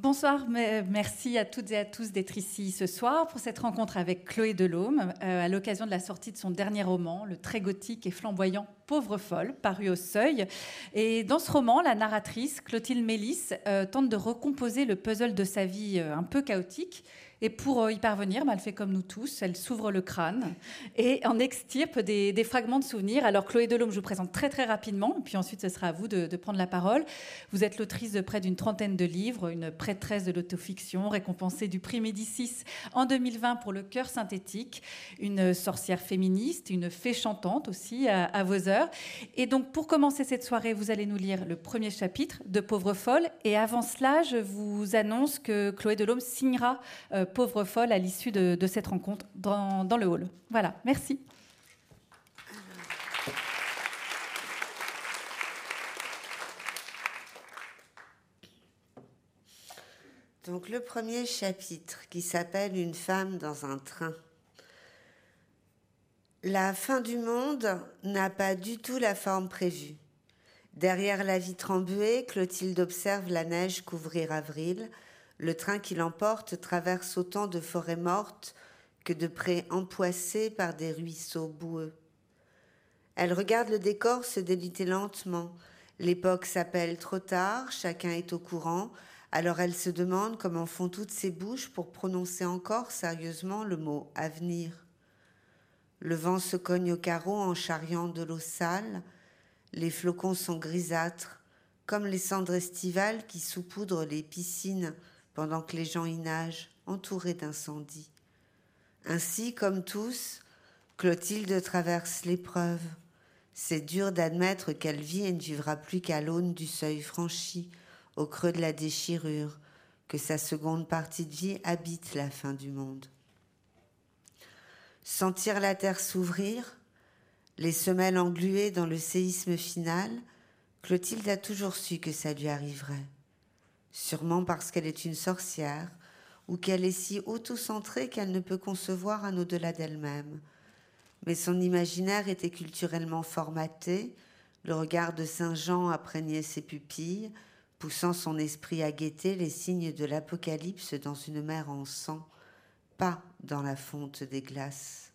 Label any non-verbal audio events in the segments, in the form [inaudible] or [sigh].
Bonsoir, merci à toutes et à tous d'être ici ce soir pour cette rencontre avec Chloé Delhomme euh, à l'occasion de la sortie de son dernier roman, le très gothique et flamboyant Pauvre folle, paru au seuil. Et dans ce roman, la narratrice, Clotilde Mélis, euh, tente de recomposer le puzzle de sa vie euh, un peu chaotique et pour euh, y parvenir, bah, elle fait comme nous tous, elle s'ouvre le crâne et en extirpe des, fragments de souvenirs. Alors Chloé Delhomme, je vous présente très très rapidement, puis ensuite ce sera à vous de, prendre la parole. Vous êtes l'autrice de près d'une trentaine de livres, une prêtresse de l'autofiction, récompensée du prix Médicis en 2020 pour le cœur synthétique, une sorcière féministe, une fée chantante aussi à, vos heures. Et donc pour commencer cette soirée, vous allez nous lire le premier chapitre de Pauvre folle. Et avant cela, je vous annonce que Chloé Delhomme signera euh, pauvre folle à l'issue de, cette rencontre dans, le hall. Voilà, merci. Donc le premier chapitre qui s'appelle Une femme dans un train. La fin du monde n'a pas du tout la forme prévue. Derrière la vitre embuée, Clotilde observe la neige couvrir avril, le train qui l'emporte traverse autant de forêts mortes que de prés empoissés par des ruisseaux boueux. Elle regarde le décor se déliter lentement. L'époque s'appelle trop tard, chacun est au courant, alors elle se demande comment font toutes ses bouches pour prononcer encore sérieusement le mot avenir. Le vent se cogne au carreau en charriant de l'eau sale, les flocons sont grisâtres, comme les cendres estivales qui saupoudrent les piscines pendant que les gens y nagent, entourés d'incendies. Ainsi, comme tous, Clotilde traverse l'épreuve. C'est dur d'admettre qu'elle vit et ne vivra plus qu'à l'aune du seuil franchi, au creux de la déchirure, que sa seconde partie de vie habite la fin du monde. Sentir la terre s'ouvrir, les semelles engluées dans le séisme final, Clotilde a toujours su que ça lui arriverait sûrement parce qu'elle est une sorcière, ou qu'elle est si auto-centrée qu'elle ne peut concevoir un au-delà d'elle-même. Mais son imaginaire était culturellement formaté, le regard de Saint Jean apprégnait ses pupilles, poussant son esprit à guetter les signes de l'Apocalypse dans une mer en sang, pas dans la fonte des glaces.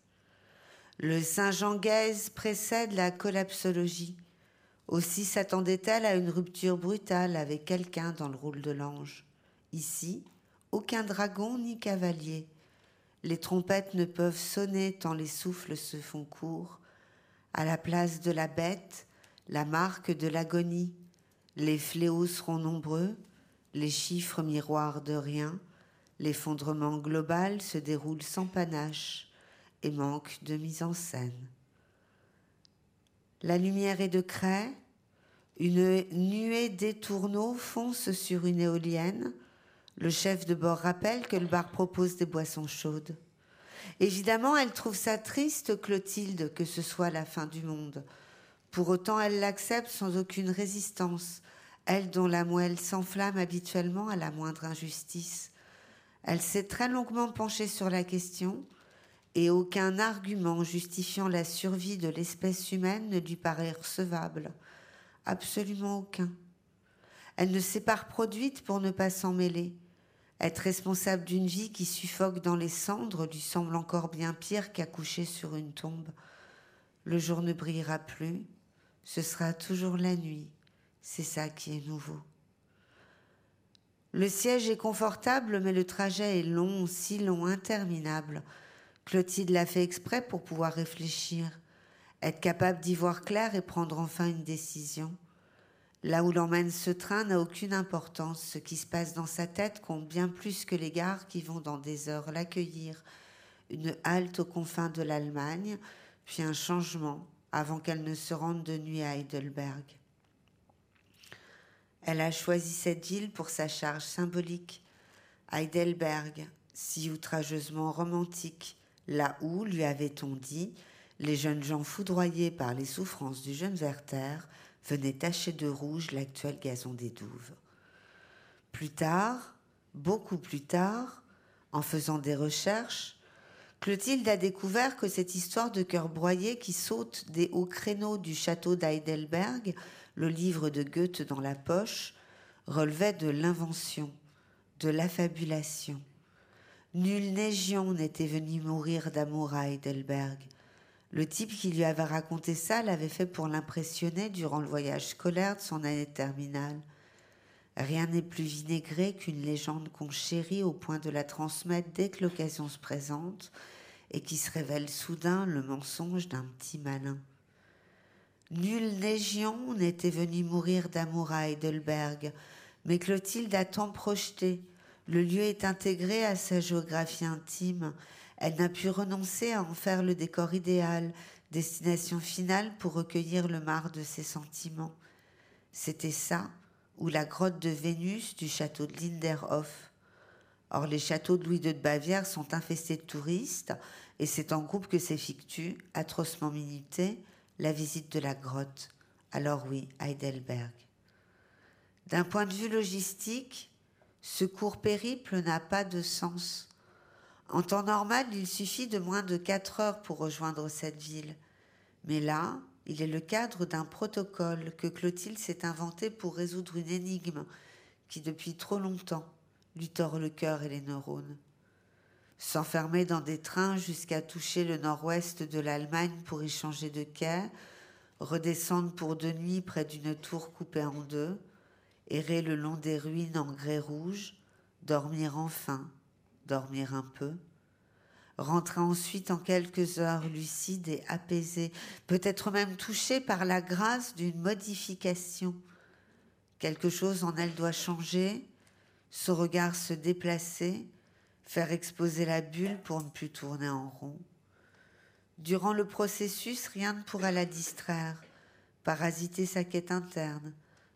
Le Saint Jean gaise précède la collapsologie, aussi s'attendait-elle à une rupture brutale avec quelqu'un dans le rôle de l'ange. Ici, aucun dragon ni cavalier. Les trompettes ne peuvent sonner tant les souffles se font courts. À la place de la bête, la marque de l'agonie. Les fléaux seront nombreux, les chiffres miroirs de rien. L'effondrement global se déroule sans panache et manque de mise en scène. La lumière est de craie, une nuée d'étourneaux fonce sur une éolienne. Le chef de bord rappelle que le bar propose des boissons chaudes. Évidemment, elle trouve ça triste, Clotilde, que ce soit la fin du monde. Pour autant, elle l'accepte sans aucune résistance, elle dont la moelle s'enflamme habituellement à la moindre injustice. Elle s'est très longuement penchée sur la question, et aucun argument justifiant la survie de l'espèce humaine ne lui paraît recevable. Absolument aucun. Elle ne s'est pas reproduite pour ne pas s'en mêler. Être responsable d'une vie qui suffoque dans les cendres lui semble encore bien pire qu'accoucher sur une tombe. Le jour ne brillera plus, ce sera toujours la nuit. C'est ça qui est nouveau. Le siège est confortable, mais le trajet est long, si long, interminable. Clotilde l'a fait exprès pour pouvoir réfléchir, être capable d'y voir clair et prendre enfin une décision. Là où l'emmène ce train n'a aucune importance. Ce qui se passe dans sa tête compte bien plus que les gares qui vont dans des heures l'accueillir. Une halte aux confins de l'Allemagne, puis un changement avant qu'elle ne se rende de nuit à Heidelberg. Elle a choisi cette ville pour sa charge symbolique. Heidelberg, si outrageusement romantique, là où, lui avait-on dit, les jeunes gens foudroyés par les souffrances du jeune Werther venaient tacher de rouge l'actuel gazon des douves. Plus tard, beaucoup plus tard, en faisant des recherches, Clotilde a découvert que cette histoire de cœur broyé qui saute des hauts créneaux du château d'Heidelberg, le livre de Goethe dans la poche, relevait de l'invention, de l'affabulation. Nul Négion n'était venu mourir d'amour à Heidelberg. Le type qui lui avait raconté ça l'avait fait pour l'impressionner durant le voyage scolaire de son année terminale. Rien n'est plus vinaigré qu'une légende qu'on chérit au point de la transmettre dès que l'occasion se présente et qui se révèle soudain le mensonge d'un petit malin. Nul Négion n'était venu mourir d'amour à Heidelberg, mais Clotilde a tant projeté. Le lieu est intégré à sa géographie intime elle n'a pu renoncer à en faire le décor idéal, destination finale pour recueillir le mar de ses sentiments. C'était ça, ou la grotte de Vénus du château de Linderhof. Or, les châteaux de Louis II de Bavière sont infestés de touristes, et c'est en groupe que s'effectue, atrocement minuté, la visite de la grotte. Alors oui, Heidelberg. D'un point de vue logistique, ce court périple n'a pas de sens. En temps normal, il suffit de moins de quatre heures pour rejoindre cette ville. Mais là, il est le cadre d'un protocole que Clotilde s'est inventé pour résoudre une énigme qui, depuis trop longtemps, lui tord le cœur et les neurones. S'enfermer dans des trains jusqu'à toucher le nord-ouest de l'Allemagne pour y changer de quai, redescendre pour deux nuits près d'une tour coupée en deux, errer le long des ruines en grès rouge, dormir enfin, dormir un peu, rentrer ensuite en quelques heures lucide et apaisé, peut-être même touché par la grâce d'une modification. Quelque chose en elle doit changer, ce regard se déplacer, faire exposer la bulle pour ne plus tourner en rond. Durant le processus, rien ne pourra la distraire, parasiter sa quête interne,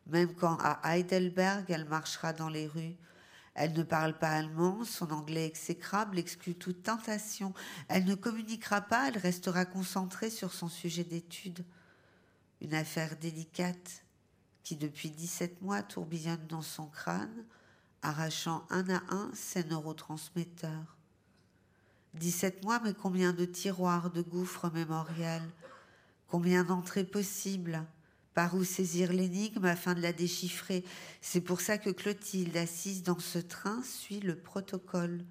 même quand à Heidelberg elle marchera dans les rues, elle ne parle pas allemand, son anglais exécrable exclut toute tentation. Elle ne communiquera pas, elle restera concentrée sur son sujet d'étude. Une affaire délicate qui depuis 17 mois tourbillonne dans son crâne, arrachant un à un ses neurotransmetteurs. 17 mois, mais combien de tiroirs, de gouffres mémoriels, combien d'entrées possibles? Par où saisir l'énigme afin de la déchiffrer. C'est pour ça que Clotilde, assise dans ce train, suit le protocole.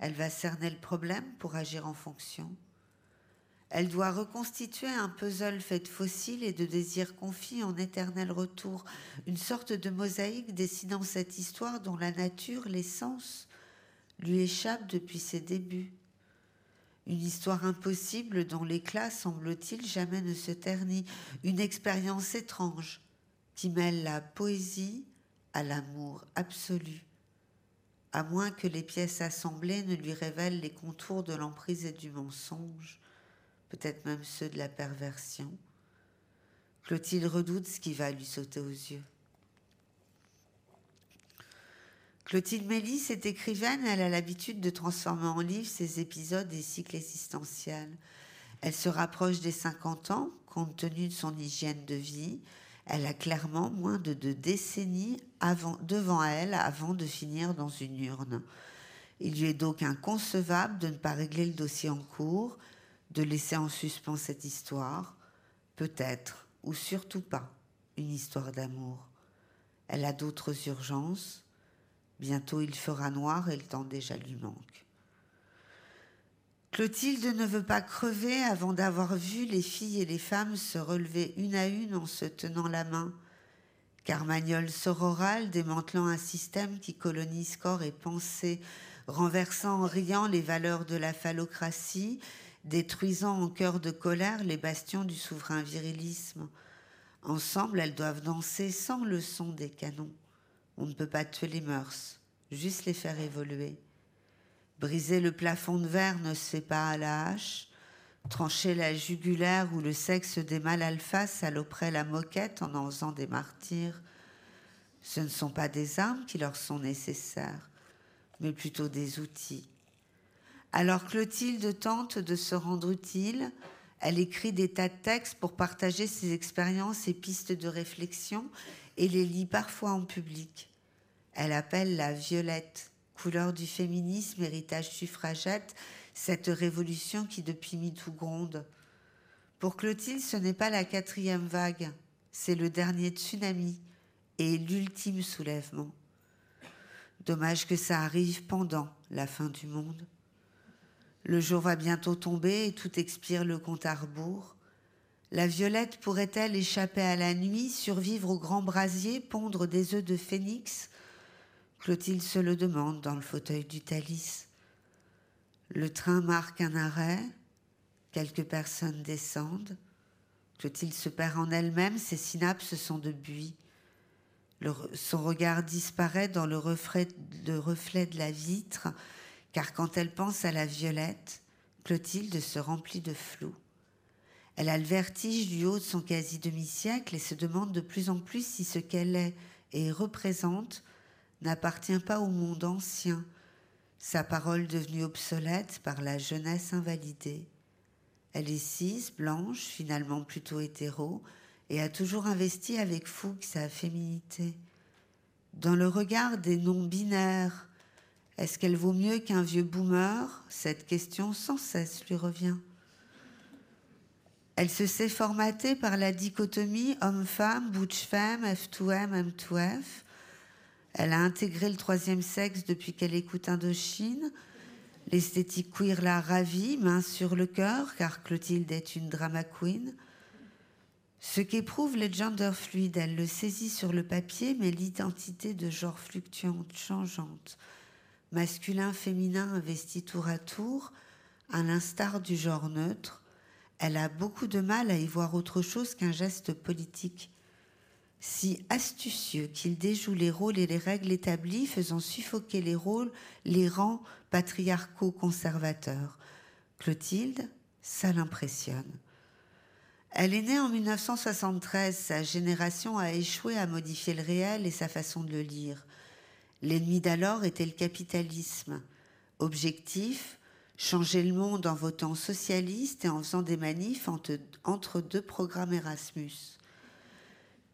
Elle va cerner le problème pour agir en fonction. Elle doit reconstituer un puzzle fait de fossiles et de désirs confis en éternel retour, une sorte de mosaïque dessinant cette histoire dont la nature, l'essence, lui échappe depuis ses débuts. Une histoire impossible dont l'éclat, semble-t-il, jamais ne se ternit. Une expérience étrange qui mêle la poésie à l'amour absolu. À moins que les pièces assemblées ne lui révèlent les contours de l'emprise et du mensonge, peut-être même ceux de la perversion. Clotilde redoute ce qui va lui sauter aux yeux. Clotilde Mélis est écrivaine, elle a l'habitude de transformer en livre ses épisodes et cycles existentiels. Elle se rapproche des 50 ans, compte tenu de son hygiène de vie. Elle a clairement moins de deux décennies devant elle avant de finir dans une urne. Il lui est donc inconcevable de ne pas régler le dossier en cours, de laisser en suspens cette histoire, peut-être, ou surtout pas, une histoire d'amour. Elle a d'autres urgences, Bientôt il fera noir et le temps déjà lui manque. Clotilde ne veut pas crever avant d'avoir vu les filles et les femmes se relever une à une en se tenant la main. Carmagnole sororal démantelant un système qui colonise corps et pensée, renversant en riant les valeurs de la phallocratie, détruisant en cœur de colère les bastions du souverain virilisme. Ensemble, elles doivent danser sans le son des canons. On ne peut pas tuer les mœurs, juste les faire évoluer. Briser le plafond de verre ne se fait pas à la hache. Trancher la jugulaire ou le sexe des mâles alpha saloperait la moquette en en faisant des martyrs. Ce ne sont pas des armes qui leur sont nécessaires, mais plutôt des outils. Alors Clotilde tente de se rendre utile. Elle écrit des tas de textes pour partager ses expériences et pistes de réflexion et les lit parfois en public. Elle appelle la violette, couleur du féminisme, héritage suffragette, cette révolution qui depuis MeToo gronde. Pour Clotilde, ce n'est pas la quatrième vague, c'est le dernier tsunami et l'ultime soulèvement. Dommage que ça arrive pendant la fin du monde. Le jour va bientôt tomber et tout expire le compte à rebours. La violette pourrait-elle échapper à la nuit, survivre au grand brasier, pondre des œufs de phénix? Clotilde se le demande dans le fauteuil du Thalys. Le train marque un arrêt, quelques personnes descendent. Clotilde se perd en elle-même, ses synapses sont de buis. son regard disparaît dans le reflet, le reflet de la vitre, car quand elle pense à la violette, Clotilde se remplit de flou. Elle a le vertige du haut de son quasi-demi-siècle et se demande de plus en plus si ce qu'elle est et représente n'appartient pas au monde ancien, sa parole devenue obsolète par la jeunesse invalidée. Elle est cise, blanche, finalement plutôt hétéro, et a toujours investi avec fougue sa féminité. Dans le regard des non-binaires, est-ce qu'elle vaut mieux qu'un vieux boomer? Cette question sans cesse lui revient. Elle se sait formatée par la dichotomie homme-femme, butch-femme, F2M, M2F. Elle a intégré le troisième sexe depuis qu'elle écoute Indochine. L'esthétique queer l'a ravie, main sur le cœur, car Clotilde est une drama queen. Ce qu'éprouvent les gender fluides, elle le saisit sur le papier, mais l'identité de genre fluctuante, changeante, masculin, féminin, investi tour à tour, à l'instar du genre neutre, elle a beaucoup de mal à y voir autre chose qu'un geste politique. Si astucieux qu'il déjoue les rôles et les règles établies, faisant suffoquer les rôles, les rangs patriarcaux conservateurs. Clotilde, ça l'impressionne. Elle est née en 1973, sa génération a échoué à modifier le réel et sa façon de le lire. L'ennemi d'alors était le capitalisme. Objectif, changer le monde en votant socialiste et en faisant des manifs entre, deux programmes Erasmus.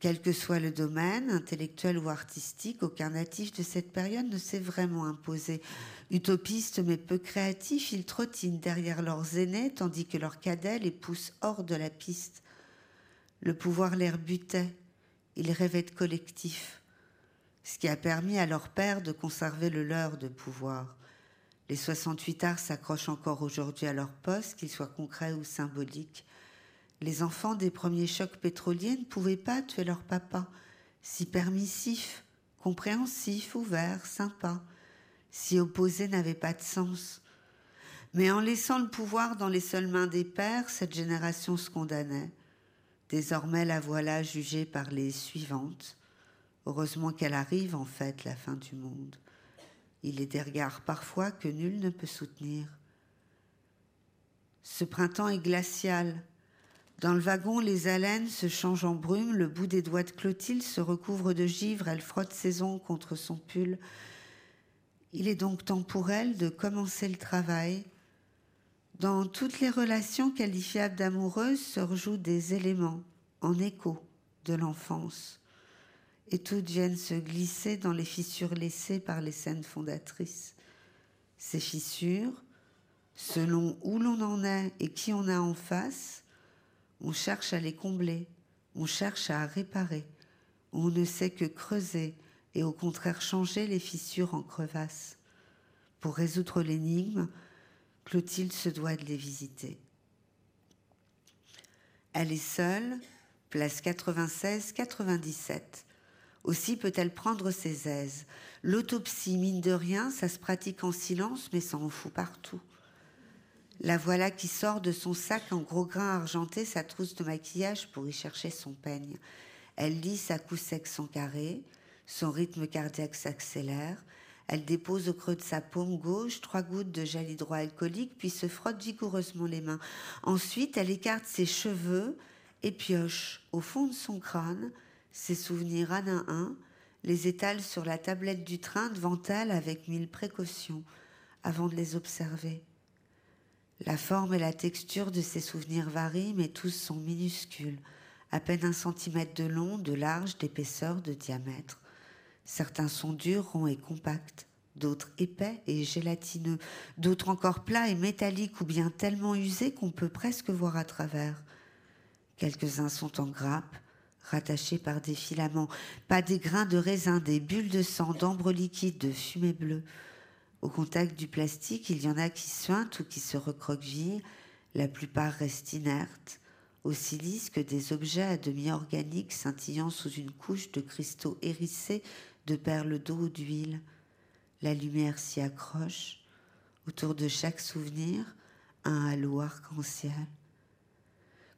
Quel que soit le domaine, intellectuel ou artistique, aucun natif de cette période ne s'est vraiment imposé. Utopiste mais peu créatif, ils trottinent derrière leurs aînés tandis que leurs cadets les poussent hors de la piste. Le pouvoir les rebutait, ils rêvaient de collectif, ce qui a permis à leur père de conserver le leur de pouvoir. Les 68 arts s'accrochent encore aujourd'hui à leur poste, qu'ils soient concrets ou symboliques. Les enfants des premiers chocs pétroliers ne pouvaient pas tuer leur papa, si permissif, compréhensif, ouvert, sympa, si opposé n'avait pas de sens. Mais en laissant le pouvoir dans les seules mains des pères, cette génération se condamnait. Désormais, la voilà jugée par les suivantes. Heureusement qu'elle arrive, en fait, la fin du monde. Il est des regards parfois que nul ne peut soutenir. Ce printemps est glacial. Dans le wagon, les haleines se changent en brume, le bout des doigts de Clotilde se recouvre de givre, elle frotte ses ongles contre son pull. Il est donc temps pour elle de commencer le travail. Dans toutes les relations qualifiables d'amoureuses se rejouent des éléments en écho de l'enfance et toutes viennent se glisser dans les fissures laissées par les scènes fondatrices. Ces fissures, selon où l'on en est et qui on a en face, on cherche à les combler, on cherche à réparer, on ne sait que creuser et au contraire changer les fissures en crevasses. Pour résoudre l'énigme, Clotilde se doit de les visiter. Elle est seule, place 96-97, aussi peut-elle prendre ses aises. L'autopsie, mine de rien, ça se pratique en silence, mais ça en fout partout. La voilà qui sort de son sac en gros grains argentés sa trousse de maquillage pour y chercher son peigne. Elle lit sa coup sec son carré, son rythme cardiaque s'accélère. Elle dépose au creux de sa paume gauche trois gouttes de gel hydroalcoolique, puis se frotte vigoureusement les mains. Ensuite, elle écarte ses cheveux et pioche au fond de son crâne ses souvenirs un à un, les étale sur la tablette du train devant elle avec mille précautions avant de les observer. La forme et la texture de ces souvenirs varient, mais tous sont minuscules, à peine un centimètre de long, de large, d'épaisseur, de diamètre. Certains sont durs, ronds et compacts, d'autres épais et gélatineux, d'autres encore plats et métalliques ou bien tellement usés qu'on peut presque voir à travers. Quelques-uns sont en grappe, rattachés par des filaments, pas des grains de raisin, des bulles de sang, d'ambre liquide, de fumée bleue. Au contact du plastique, il y en a qui suintent ou qui se recroquevillent, la plupart restent inertes, aussi lisses que des objets à demi organiques scintillant sous une couche de cristaux hérissés de perles d'eau ou d'huile. La lumière s'y accroche. Autour de chaque souvenir, un halo arc-en-ciel.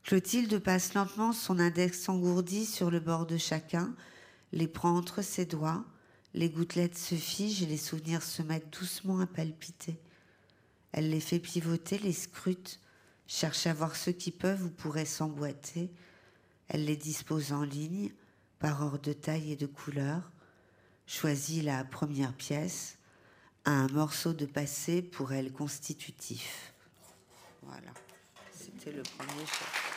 Clotilde passe lentement son index engourdi sur le bord de chacun, les prend entre ses doigts, les gouttelettes se figent et les souvenirs se mettent doucement à palpiter. Elle les fait pivoter, les scrute, cherche à voir ceux qui peuvent ou pourraient s'emboîter. Elle les dispose en ligne, par ordre de taille et de couleur, choisit la première pièce, un morceau de passé pour elle constitutif. Voilà, c'était le premier chapitre.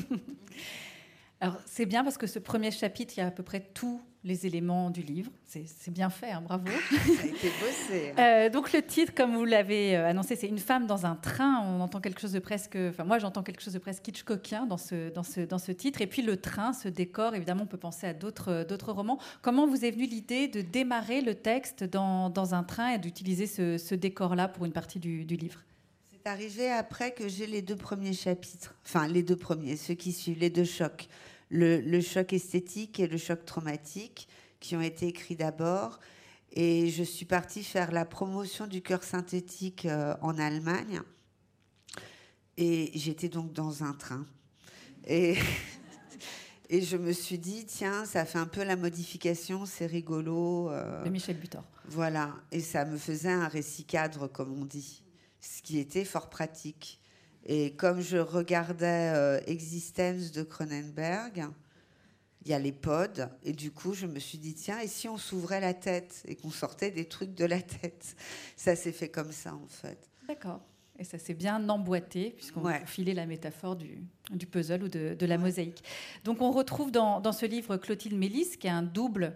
[laughs] Alors, c'est bien parce que ce premier chapitre, il y a à peu près tous les éléments du livre. C'est bien fait, hein, bravo. [laughs] Ça a été bossé. Hein. Euh, donc, le titre, comme vous l'avez euh, annoncé, c'est Une femme dans un train. On entend quelque chose de presque. Enfin, moi, j'entends quelque chose de presque Hitchcockien dans ce, dans, ce, dans ce titre. Et puis, le train, ce décor, évidemment, on peut penser à d'autres romans. Comment vous est venue l'idée de démarrer le texte dans, dans un train et d'utiliser ce, ce décor-là pour une partie du, du livre? C'est arrivé après que j'ai les deux premiers chapitres, enfin les deux premiers, ceux qui suivent, les deux chocs, le, choc esthétique et le choc traumatique, qui ont été écrits d'abord. Et je suis partie faire la promotion du cœur synthétique euh, en Allemagne. Et j'étais donc dans un train. Et, [laughs] et je me suis dit, tiens, ça fait un peu la modification, c'est rigolo. Euh, de Michel Butor. Voilà. Et ça me faisait un récit cadre, comme on dit ce qui était fort pratique. Et comme je regardais euh, Existence de Cronenberg, il y a les pods, et du coup, je me suis dit, tiens, et si on s'ouvrait la tête et qu'on sortait des trucs de la tête? [laughs] Ça s'est fait comme ça, en fait. D'accord. Et ça s'est bien emboîté, puisqu'on a filé la métaphore du, du puzzle ou de, de, la mosaïque. Donc, on retrouve dans, dans ce livre Clotilde Mélis, qui est un double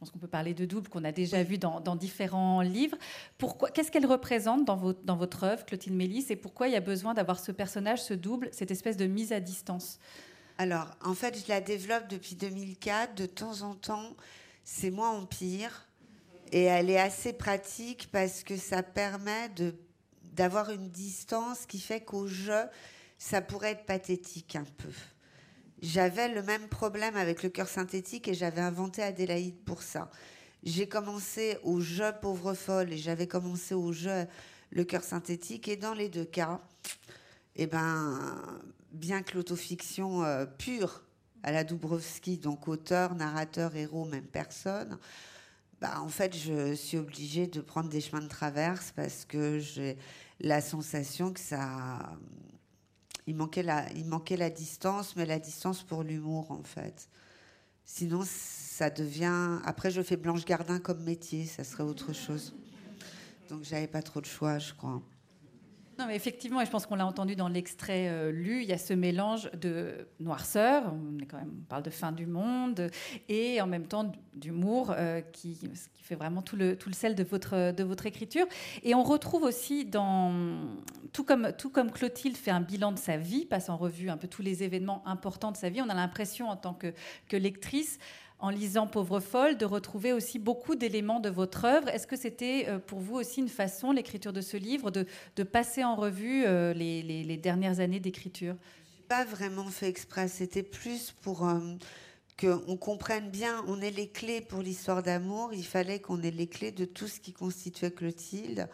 pense qu'on peut parler de double qu'on a déjà vu dans, différents livres. Pourquoi Qu'est-ce qu'elle représente dans votre, dans votre œuvre, Clotilde Mélis, et pourquoi il y a besoin d'avoir ce personnage, ce double, cette espèce de mise à distance? Alors, en fait, je la développe depuis 2004. De temps en temps, c'est moins empire. Et elle est assez pratique parce que ça permet de, d'avoir une distance qui fait qu'au jeu, ça pourrait être pathétique un peu j'avais le même problème avec le cœur synthétique et j'avais inventé Adélaïde pour ça. J'ai commencé au jeu pauvre folle et j'avais commencé au jeu le cœur synthétique et dans les deux cas, eh ben, bien que l'autofiction euh, pure à la Dubrovski, donc auteur, narrateur, héros, même personne, bah, en fait, je suis obligée de prendre des chemins de traverse parce que j'ai la sensation que ça il manquait, la, il manquait la distance, mais la distance pour l'humour, en fait. Sinon, ça devient. Après, je fais Blanche Gardin comme métier, ça serait autre chose. Donc, j'avais pas trop de choix, je crois. Non, mais effectivement, et je pense qu'on l'a entendu dans l'extrait euh, lu, il y a ce mélange de noirceur, on, quand on parle de fin du monde, et en même temps d'humour euh, qui, fait vraiment tout le, sel de votre, écriture. Et on retrouve aussi, dans, tout, comme, Clotilde fait un bilan de sa vie, passe en revue un peu tous les événements importants de sa vie, on a l'impression en tant que lectrice en lisant Pauvre folle, de retrouver aussi beaucoup d'éléments de votre œuvre. Est-ce que c'était euh, pour vous aussi une façon, l'écriture de ce livre, de, passer en revue euh, les, dernières années d'écriture? Pas vraiment fait exprès, c'était plus pour euh, qu'on comprenne bien, on ait les clés pour l'histoire d'amour, il fallait qu'on ait les clés de tout ce qui constituait Clotilde.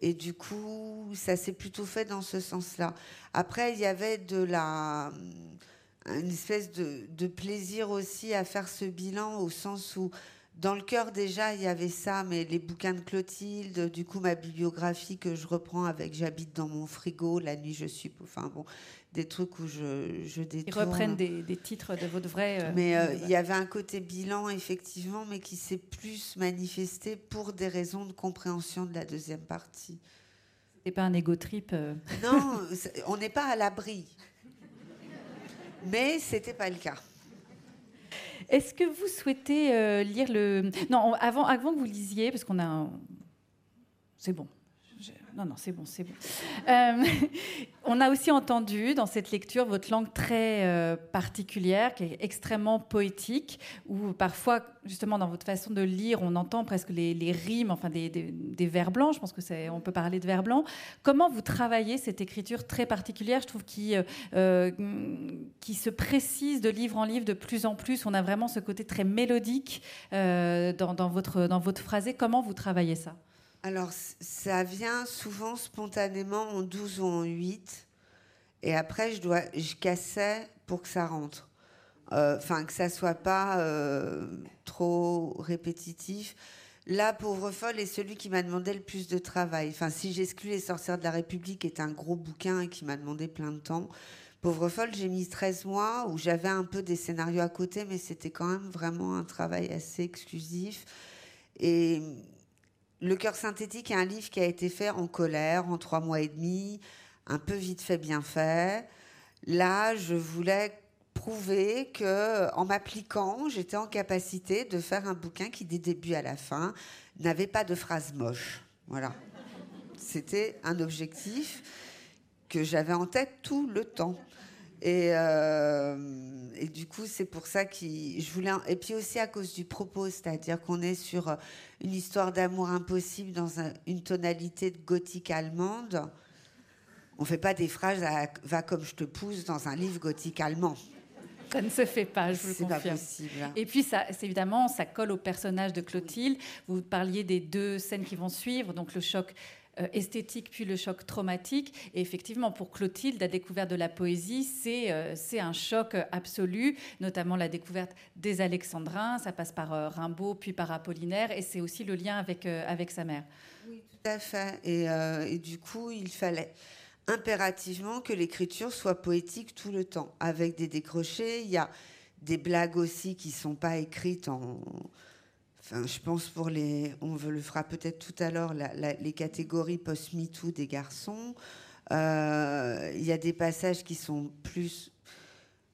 Et du coup, ça s'est plutôt fait dans ce sens-là. Après, il y avait de la une espèce de, plaisir aussi à faire ce bilan au sens où dans le cœur déjà il y avait ça, mais les bouquins de Clotilde, du coup ma bibliographie que je reprends avec j'habite dans mon frigo, la nuit je suis, enfin bon, des trucs où je, je détourne. Ils reprennent des, titres de votre vrai. Euh, mais euh, il y avait un côté bilan effectivement, mais qui s'est plus manifesté pour des raisons de compréhension de la deuxième partie. C'est pas un égo trip. Euh. Non, [laughs] on n'est pas à l'abri mais c'était pas le cas. Est-ce que vous souhaitez lire le... Non, avant, avant que vous lisiez, parce qu'on a... C'est bon. Non, non, c'est bon, c'est bon. Euh, [laughs] on a aussi entendu dans cette lecture votre langue très euh, particulière, qui est extrêmement poétique, où parfois, justement, dans votre façon de lire, on entend presque les, rimes, enfin des, vers blancs. Je pense que c'est, on peut parler de vers blancs. Comment vous travaillez cette écriture très particulière? Je trouve qui euh, qui se précise de livre en livre de plus en plus. On a vraiment ce côté très mélodique dans, dans, votre dans votre phrasé. Comment vous travaillez ça? Alors, ça vient souvent spontanément en 12 ou en 8. Et après, je, dois, je cassais pour que ça rentre. Euh, enfin, que ça soit pas euh, trop répétitif. Là, Pauvre folle est celui qui m'a demandé le plus de travail. Enfin, si j'exclus Les sorcières de la République, est un gros bouquin qui m'a demandé plein de temps. Pauvre folle, j'ai mis 13 mois où j'avais un peu des scénarios à côté, mais c'était quand même vraiment un travail assez exclusif. Et le cœur synthétique est un livre qui a été fait en colère, en trois mois et demi, un peu vite fait, bien fait. Là, je voulais prouver que, en m'appliquant, j'étais en capacité de faire un bouquin qui, des débuts à la fin, n'avait pas de phrases moches. Voilà. C'était un objectif que j'avais en tête tout le temps. Et, euh, et du coup, c'est pour ça que je voulais. Et puis aussi à cause du propos, c'est-à-dire qu'on est sur une histoire d'amour impossible dans une tonalité de gothique allemande. On fait pas des phrases à va comme je te pousse dans un livre gothique allemand. Ça ne se fait pas, je vous le confirme. Pas possible. Et puis, ça, évidemment, ça colle au personnage de Clotilde. Vous parliez des deux scènes qui vont suivre, donc le choc euh, esthétique puis le choc traumatique. Et effectivement, pour Clotilde, la découverte de la poésie, c'est euh, un choc absolu, notamment la découverte des Alexandrins. Ça passe par euh, Rimbaud puis par Apollinaire, et c'est aussi le lien avec, avec sa mère. Oui, tout à fait. Et, et du coup, il fallait impérativement que l'écriture soit poétique tout le temps, avec des décrochés. Il y a des blagues aussi qui sont pas écrites en Enfin, je pense pour les, on le fera peut-être tout à l'heure, les catégories post-MeToo des garçons. Euh, il y a des passages qui sont plus,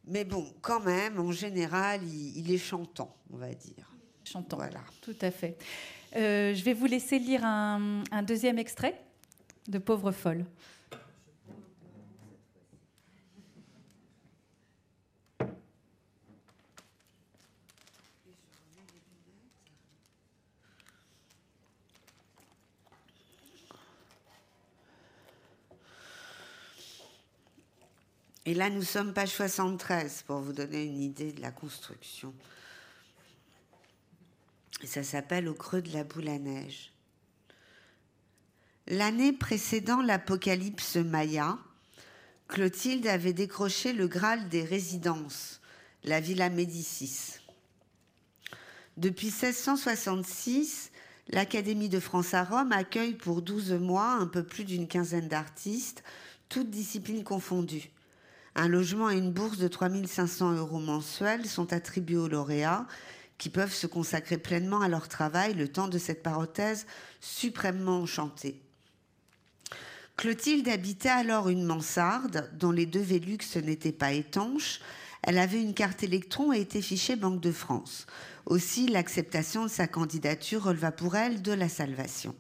mais bon, quand même, en général, il, est chantant, on va dire. Chantant. Voilà. Tout à fait. Euh, je vais vous laisser lire un, un deuxième extrait de Pauvre folle. Et là, nous sommes page 73 pour vous donner une idée de la construction. ça s'appelle Au creux de la boule à neige. L'année précédant l'apocalypse maya, Clotilde avait décroché le Graal des résidences, la Villa Médicis. Depuis 1666, l'Académie de France à Rome accueille pour 12 mois un peu plus d'une quinzaine d'artistes, toutes disciplines confondues. Un logement et une bourse de 3500 euros mensuels sont attribués aux lauréats qui peuvent se consacrer pleinement à leur travail le temps de cette parenthèse suprêmement enchantée. Clotilde habitait alors une mansarde dont les deux Vélux n'étaient pas étanches. Elle avait une carte électron et était fichée Banque de France. Aussi, l'acceptation de sa candidature releva pour elle de la salvation.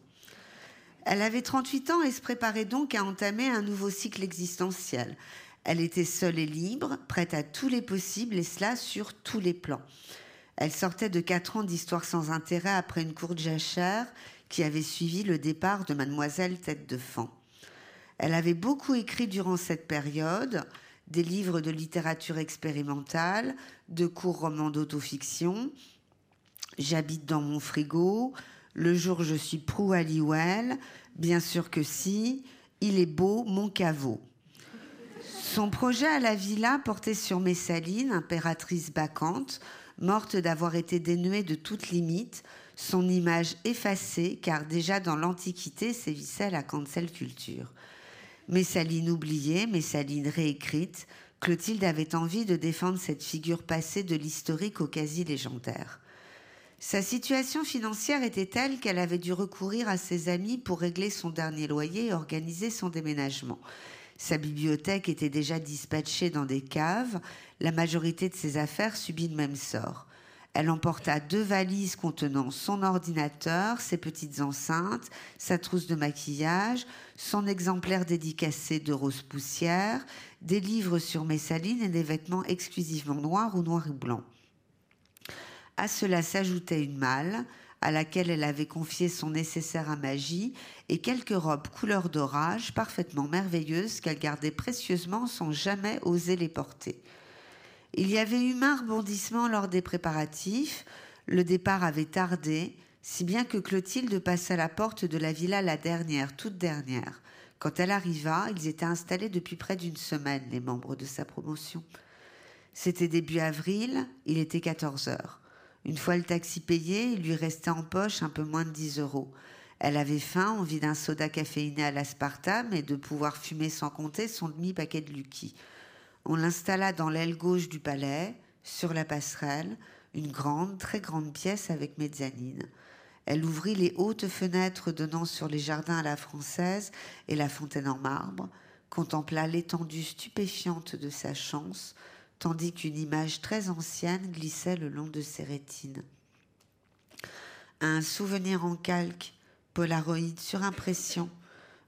Elle avait 38 ans et se préparait donc à entamer un nouveau cycle existentiel. Elle était seule et libre, prête à tous les possibles, et cela sur tous les plans. Elle sortait de quatre ans d'histoire sans intérêt après une courte jachère qui avait suivi le départ de mademoiselle Tête de Fan. Elle avait beaucoup écrit durant cette période, des livres de littérature expérimentale, de courts romans d'autofiction, J'habite dans mon frigo, Le jour je suis Prou à Bien sûr que si, Il est beau mon caveau. Son projet à la villa portait sur Messaline, impératrice bacchante, morte d'avoir été dénuée de toute limite, son image effacée, car déjà dans l'Antiquité sévissait la cancel culture. Messaline oubliée, Messaline réécrite, Clotilde avait envie de défendre cette figure passée de l'historique au quasi légendaire. Sa situation financière était telle qu'elle avait dû recourir à ses amis pour régler son dernier loyer et organiser son déménagement. Sa bibliothèque était déjà dispatchée dans des caves. La majorité de ses affaires subit le même sort. Elle emporta deux valises contenant son ordinateur, ses petites enceintes, sa trousse de maquillage, son exemplaire dédicacé de rose poussière, des livres sur Messaline et des vêtements exclusivement noirs ou noirs et blancs. À cela s'ajoutait une malle à laquelle elle avait confié son nécessaire à magie et quelques robes couleur d'orage parfaitement merveilleuses qu'elle gardait précieusement sans jamais oser les porter. Il y avait eu un rebondissement lors des préparatifs. Le départ avait tardé, si bien que Clotilde passa la porte de la villa la dernière, toute dernière. Quand elle arriva, ils étaient installés depuis près d'une semaine, les membres de sa promotion. C'était début avril, il était 14 heures. Une fois le taxi payé, il lui restait en poche un peu moins de 10 euros. Elle avait faim, envie d'un soda caféiné à l'aspartame et de pouvoir fumer sans compter son demi-paquet de Lucky. On l'installa dans l'aile gauche du palais, sur la passerelle, une grande, très grande pièce avec mezzanine. Elle ouvrit les hautes fenêtres donnant sur les jardins à la française et la fontaine en marbre, contempla l'étendue stupéfiante de sa chance, tandis qu'une image très ancienne glissait le long de ses rétines. Un souvenir en calque, polaroïde sur impression,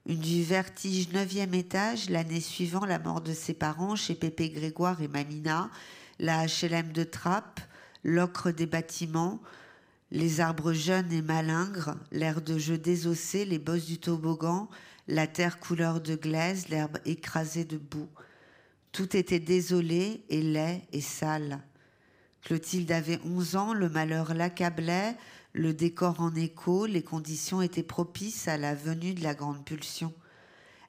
une du vertige neuvième étage l'année suivant la mort de ses parents chez Pépé Grégoire et Mamina, la HLM de Trappes, l'ocre des bâtiments, les arbres jeunes et malingres, l'air de jeu désossé, les bosses du toboggan, la terre couleur de glaise, l'herbe écrasée de boue. Tout était désolé et laid et sale. Clotilde avait onze ans, le malheur l'accablait, le décor en écho, les conditions étaient propices à la venue de la grande pulsion.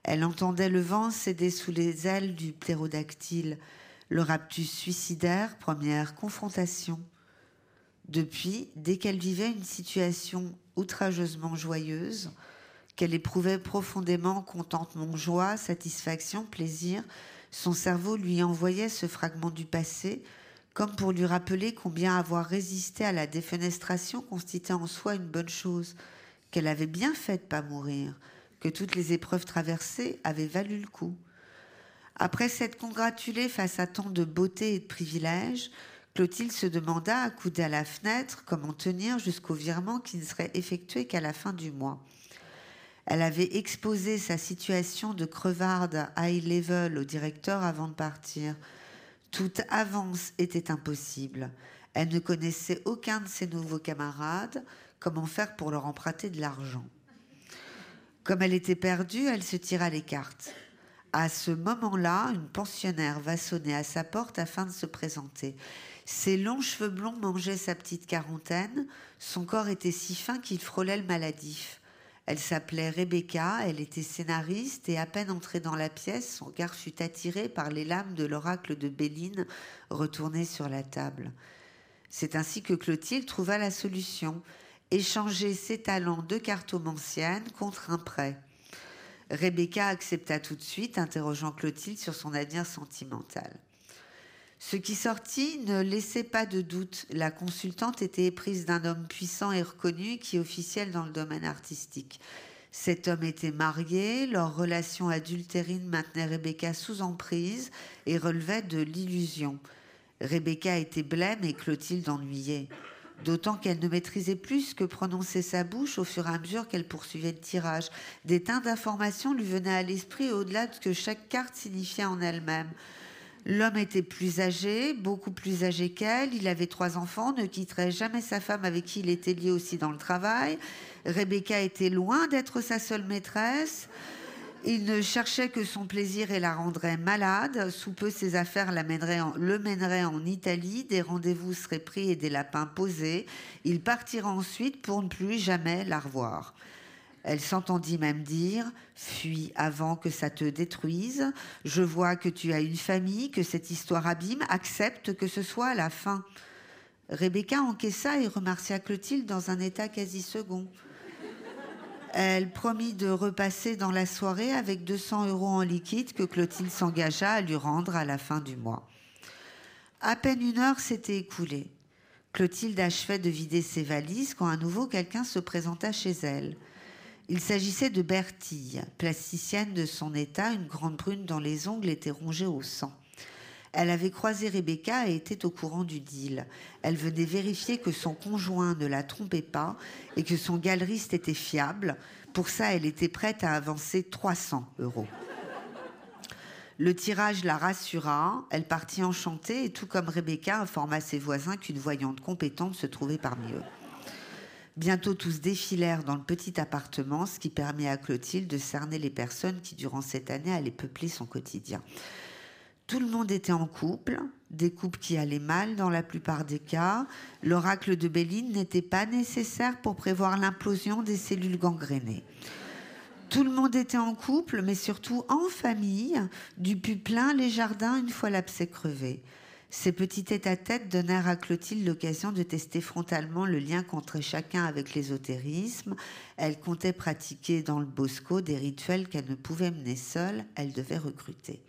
Elle entendait le vent céder sous les ailes du ptérodactyle, le raptus suicidaire, première confrontation. Depuis, dès qu'elle vivait une situation outrageusement joyeuse, qu'elle éprouvait profondément contentement, joie, satisfaction, plaisir, son cerveau lui envoyait ce fragment du passé comme pour lui rappeler combien avoir résisté à la défenestration constituait en soi une bonne chose, qu'elle avait bien fait de pas mourir, que toutes les épreuves traversées avaient valu le coup. Après s'être congratulée face à tant de beauté et de privilèges, Clotilde se demanda, accoudée à la fenêtre, comment tenir jusqu'au virement qui ne serait effectué qu'à la fin du mois. Elle avait exposé sa situation de crevarde high level au directeur avant de partir. Toute avance était impossible. Elle ne connaissait aucun de ses nouveaux camarades. Comment faire pour leur emprunter de l'argent? Comme elle était perdue, elle se tira les cartes. À ce moment-là, une pensionnaire va sonner à sa porte afin de se présenter. Ses longs cheveux blonds mangeaient sa petite quarantaine. Son corps était si fin qu'il frôlait le maladif. Elle s'appelait Rebecca, elle était scénariste et à peine entrée dans la pièce, son regard fut attiré par les lames de l'oracle de Béline retournées sur la table. C'est ainsi que Clotilde trouva la solution, échanger ses talents de cartomancienne contre un prêt. Rebecca accepta tout de suite, interrogeant Clotilde sur son avenir sentimental. Ce qui sortit ne laissait pas de doute. La consultante était éprise d'un homme puissant et reconnu qui officiel dans le domaine artistique. Cet homme était marié, leur relation adultérine maintenait Rebecca sous emprise et relevait de l'illusion. Rebecca était blême et Clotilde ennuyée. D'autant qu'elle ne maîtrisait plus que prononcer sa bouche au fur et à mesure qu'elle poursuivait le tirage. Des teints d'informations lui venaient à l'esprit au-delà de ce que chaque carte signifiait en elle-même. L'homme était plus âgé, beaucoup plus âgé qu'elle. Il avait trois enfants, ne quitterait jamais sa femme avec qui il était lié aussi dans le travail. Rebecca était loin d'être sa seule maîtresse. Il ne cherchait que son plaisir et la rendrait malade. Sous peu, ses affaires le mèneraient en Italie. Des rendez-vous seraient pris et des lapins posés. Il partira ensuite pour ne plus jamais la revoir. Elle s'entendit même dire Fuis avant que ça te détruise. Je vois que tu as une famille, que cette histoire abîme. Accepte que ce soit la fin. Rebecca encaissa et remercia Clotilde dans un état quasi second. Elle promit de repasser dans la soirée avec 200 euros en liquide que Clotilde s'engagea à lui rendre à la fin du mois. À peine une heure s'était écoulée. Clotilde achevait de vider ses valises quand à nouveau quelqu'un se présenta chez elle. Il s'agissait de Bertille, plasticienne de son état, une grande brune dont les ongles étaient rongés au sang. Elle avait croisé Rebecca et était au courant du deal. Elle venait vérifier que son conjoint ne la trompait pas et que son galeriste était fiable. Pour ça, elle était prête à avancer 300 euros. Le tirage la rassura, elle partit enchantée et tout comme Rebecca informa ses voisins qu'une voyante compétente se trouvait parmi eux. Bientôt tous défilèrent dans le petit appartement, ce qui permet à Clotilde de cerner les personnes qui, durant cette année, allaient peupler son quotidien. Tout le monde était en couple, des couples qui allaient mal dans la plupart des cas. L'oracle de Béline n'était pas nécessaire pour prévoir l'implosion des cellules gangrénées. Tout le monde était en couple, mais surtout en famille, du pu plein les jardins une fois l'abcès crevé. Ces petits tête-à-tête donnèrent à Clotilde l'occasion de tester frontalement le lien qu'entrait chacun avec l'ésotérisme. Elle comptait pratiquer dans le Bosco des rituels qu'elle ne pouvait mener seule, elle devait recruter.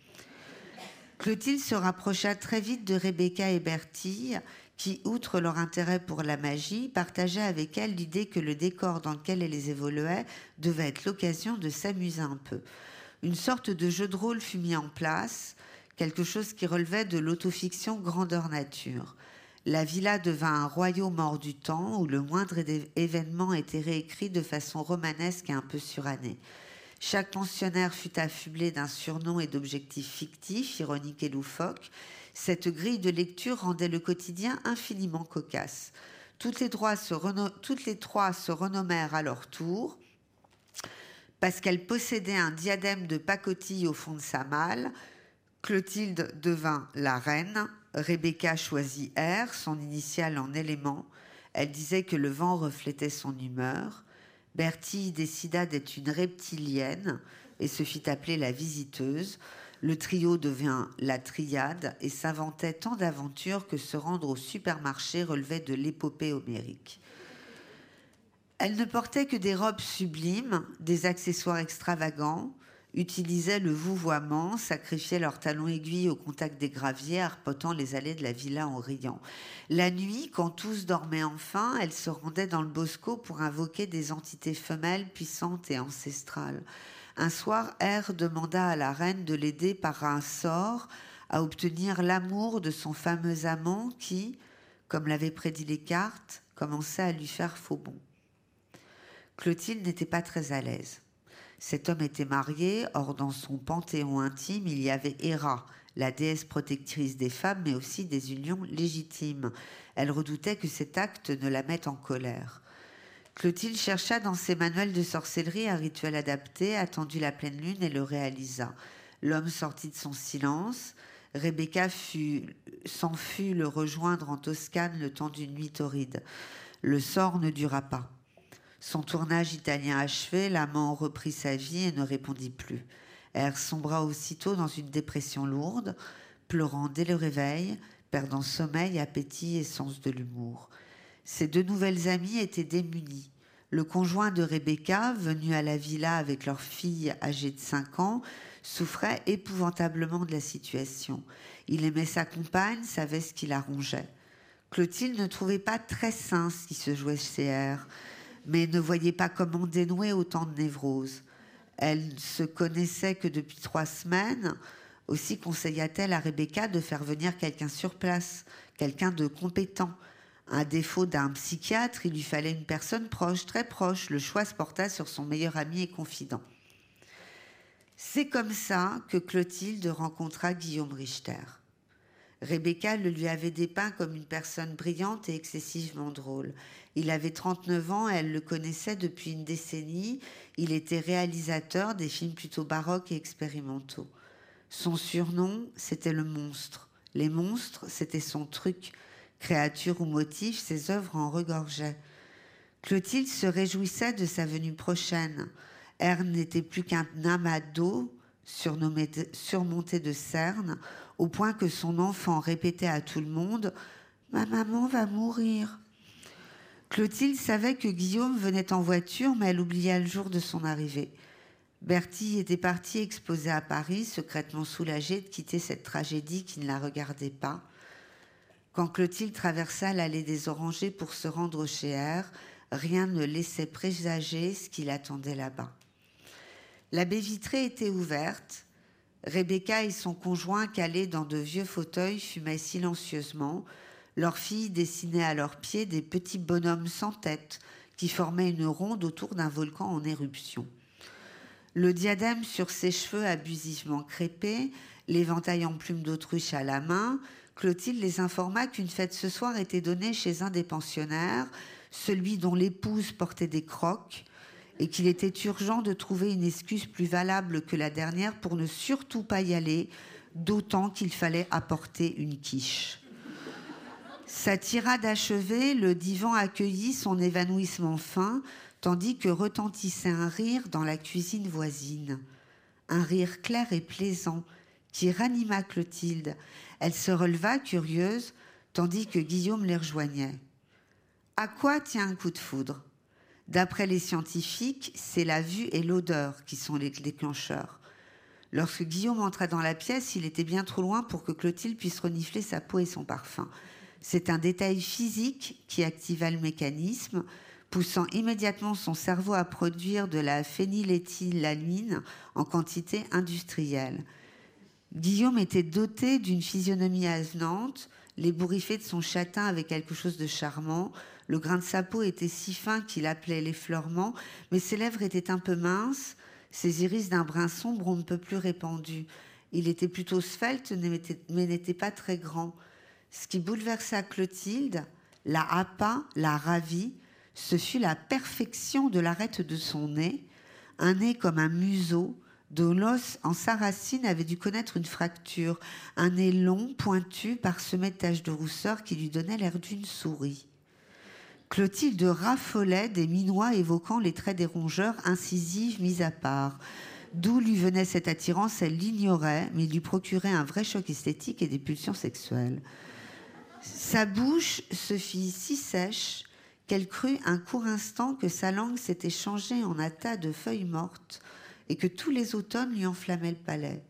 Clotilde se rapprocha très vite de Rebecca et Bertie, qui, outre leur intérêt pour la magie, partageaient avec elle l'idée que le décor dans lequel elles évoluaient devait être l'occasion de s'amuser un peu. Une sorte de jeu de rôle fut mis en place quelque chose qui relevait de l'autofiction grandeur nature. La villa devint un royaume hors du temps où le moindre événement était réécrit de façon romanesque et un peu surannée. Chaque pensionnaire fut affublé d'un surnom et d'objectifs fictifs, ironiques et loufoques. Cette grille de lecture rendait le quotidien infiniment cocasse. Toutes les, trois se renommèrent à leur tour parce qu'elles possédaient un diadème de pacotille au fond de sa malle, Clotilde devint la reine. Rebecca choisit R, son initiale en élément. Elle disait que le vent reflétait son humeur. Bertie décida d'être une reptilienne et se fit appeler la visiteuse. Le trio devint la triade et s'inventait tant d'aventures que se rendre au supermarché relevait de l'épopée homérique. Elle ne portait que des robes sublimes, des accessoires extravagants, utilisaient le vouvoiement, sacrifiaient leurs talons aiguilles au contact des graviers, arpotant les allées de la villa en riant. La nuit, quand tous dormaient enfin, elle se rendait dans le bosco pour invoquer des entités femelles puissantes et ancestrales. Un soir, R demanda à la reine de l'aider par un sort à obtenir l'amour de son fameux amant qui, comme l'avaient prédit les cartes, commençait à lui faire faux bon. Clotilde n'était pas très à l'aise. Cet homme était marié, or dans son panthéon intime, il y avait Héra, la déesse protectrice des femmes, mais aussi des unions légitimes. Elle redoutait que cet acte ne la mette en colère. Clotilde chercha dans ses manuels de sorcellerie un rituel adapté, attendit la pleine lune et le réalisa. L'homme sortit de son silence. Rebecca s'en fut le rejoindre en Toscane le temps d'une nuit torride. Le sort ne dura pas. Son tournage italien achevé, l'amant reprit sa vie et ne répondit plus. R sombra aussitôt dans une dépression lourde, pleurant dès le réveil, perdant sommeil, appétit et sens de l'humour. Ses deux nouvelles amies étaient démunies. Le conjoint de Rebecca, venu à la villa avec leur fille âgée de 5 ans, souffrait épouvantablement de la situation. Il aimait sa compagne, savait ce qui la rongeait. Clotilde ne trouvait pas très sain ce qui se jouait chez R mais ne voyait pas comment dénouer autant de névroses. Elle se connaissait que depuis trois semaines. Aussi conseilla-t-elle à Rebecca de faire venir quelqu'un sur place, quelqu'un de compétent. À défaut d'un psychiatre, il lui fallait une personne proche, très proche. Le choix se porta sur son meilleur ami et confident. C'est comme ça que Clotilde rencontra Guillaume Richter. Rebecca le lui avait dépeint comme une personne brillante et excessivement drôle. Il avait 39 ans, elle le connaissait depuis une décennie. Il était réalisateur des films plutôt baroques et expérimentaux. Son surnom, c'était le monstre. Les monstres, c'était son truc. Créature ou motif, ses œuvres en regorgeaient. Clotilde se réjouissait de sa venue prochaine. Erne n'était plus qu'un amas d'eau surmonté de cernes, au point que son enfant répétait à tout le monde Ma maman va mourir. Clotilde savait que Guillaume venait en voiture, mais elle oublia le jour de son arrivée. Bertie était parti exposé à Paris, secrètement soulagée de quitter cette tragédie qui ne la regardait pas. Quand Clotilde traversa l'allée des Orangers pour se rendre chez R, rien ne laissait présager ce qui l'attendait là-bas. La baie vitrée était ouverte. Rebecca et son conjoint calés dans de vieux fauteuils fumaient silencieusement. Leur fille dessinait à leurs pieds des petits bonhommes sans tête qui formaient une ronde autour d'un volcan en éruption. Le diadème sur ses cheveux abusivement crépés, l'éventail en plumes d'autruche à la main, Clotilde les informa qu'une fête ce soir était donnée chez un des pensionnaires, celui dont l'épouse portait des crocs, et qu'il était urgent de trouver une excuse plus valable que la dernière pour ne surtout pas y aller, d'autant qu'il fallait apporter une quiche. Sa tirade achevée, le divan accueillit son évanouissement fin, tandis que retentissait un rire dans la cuisine voisine. Un rire clair et plaisant qui ranima Clotilde. Elle se releva, curieuse, tandis que Guillaume les rejoignait. À quoi tient un coup de foudre? D'après les scientifiques, c'est la vue et l'odeur qui sont les déclencheurs. Lorsque Guillaume entra dans la pièce, il était bien trop loin pour que Clotilde puisse renifler sa peau et son parfum. C'est un détail physique qui activa le mécanisme, poussant immédiatement son cerveau à produire de la phényléthylamine en quantité industrielle. Guillaume était doté d'une physionomie avenante, l'ébouriffé de son châtain avait quelque chose de charmant, le grain de sa peau était si fin qu'il appelait l'effleurement, mais ses lèvres étaient un peu minces, ses iris d'un brun sombre on ne peut plus répandus. Il était plutôt svelte, mais n'était pas très grand. Ce qui bouleversa Clotilde, la happa, la ravit, ce fut la perfection de l'arête de son nez, un nez comme un museau, dont l'os en sa racine avait dû connaître une fracture, un nez long, pointu, parsemé de taches de rousseur qui lui donnait l'air d'une souris. Clotilde raffolait des minois évoquant les traits des rongeurs incisives mis à part. D'où lui venait cette attirance, elle l'ignorait, mais il lui procurait un vrai choc esthétique et des pulsions sexuelles. Sa bouche se fit si sèche qu'elle crut un court instant que sa langue s'était changée en un tas de feuilles mortes et que tous les automnes lui enflammaient le palais.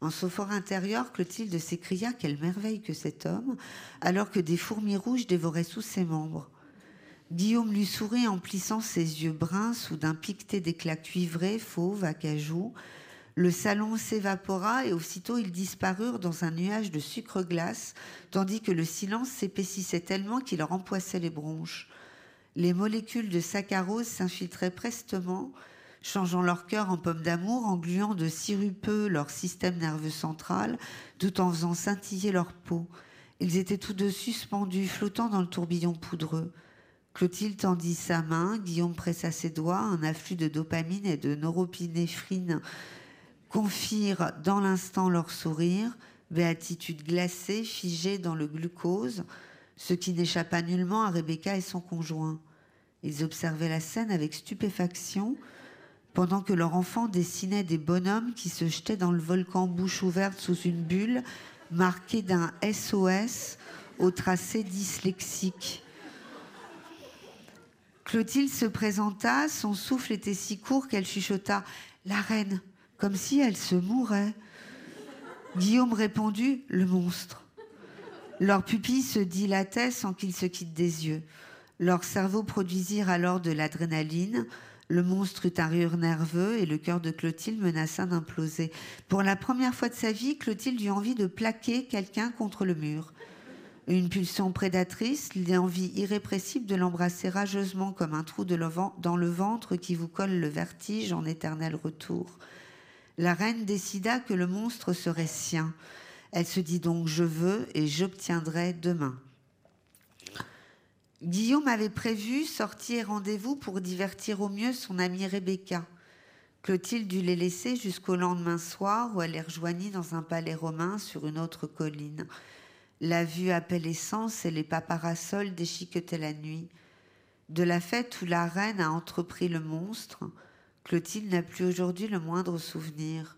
En son fort intérieur, Clotilde s'écria quelle merveille que cet homme, alors que des fourmis rouges dévoraient sous ses membres. Guillaume lui sourit en plissant ses yeux bruns sous d'un piqueté d'éclats cuivrés, fauves, acajou. Le salon s'évapora et aussitôt ils disparurent dans un nuage de sucre glace, tandis que le silence s'épaississait tellement qu'il leur empoissait les bronches. Les molécules de saccharose s'infiltraient prestement, changeant leur cœur en pommes d'amour, engluant de sirupeux leur système nerveux central, tout en faisant scintiller leur peau. Ils étaient tous deux suspendus, flottant dans le tourbillon poudreux. Clotilde tendit sa main, Guillaume pressa ses doigts, un afflux de dopamine et de neuropinéphrine confirent dans l'instant leur sourire, béatitude glacée, figée dans le glucose, ce qui n'échappa nullement à Rebecca et son conjoint. Ils observaient la scène avec stupéfaction, pendant que leur enfant dessinait des bonhommes qui se jetaient dans le volcan bouche ouverte sous une bulle marquée d'un SOS au tracé dyslexique. Clotilde se présenta, son souffle était si court qu'elle chuchota La reine, comme si elle se mourait. Guillaume répondit Le monstre. Leurs pupilles se dilataient sans qu'ils se quittent des yeux. Leurs cerveaux produisirent alors de l'adrénaline. Le monstre eut un rire nerveux et le cœur de Clotilde menaça d'imploser. Pour la première fois de sa vie, Clotilde eut envie de plaquer quelqu'un contre le mur. Une pulsion prédatrice, l'envie irrépressible de l'embrasser rageusement comme un trou dans le ventre qui vous colle le vertige en éternel retour. La reine décida que le monstre serait sien. Elle se dit donc je veux et j'obtiendrai demain. Guillaume avait prévu sortir rendez-vous pour divertir au mieux son amie Rebecca. Clotilde dut les laisser jusqu'au lendemain soir où elle les rejoignit dans un palais romain sur une autre colline. La vue l'essence et les paparasols déchiquetaient la nuit. De la fête où la reine a entrepris le monstre, Clotilde n'a plus aujourd'hui le moindre souvenir,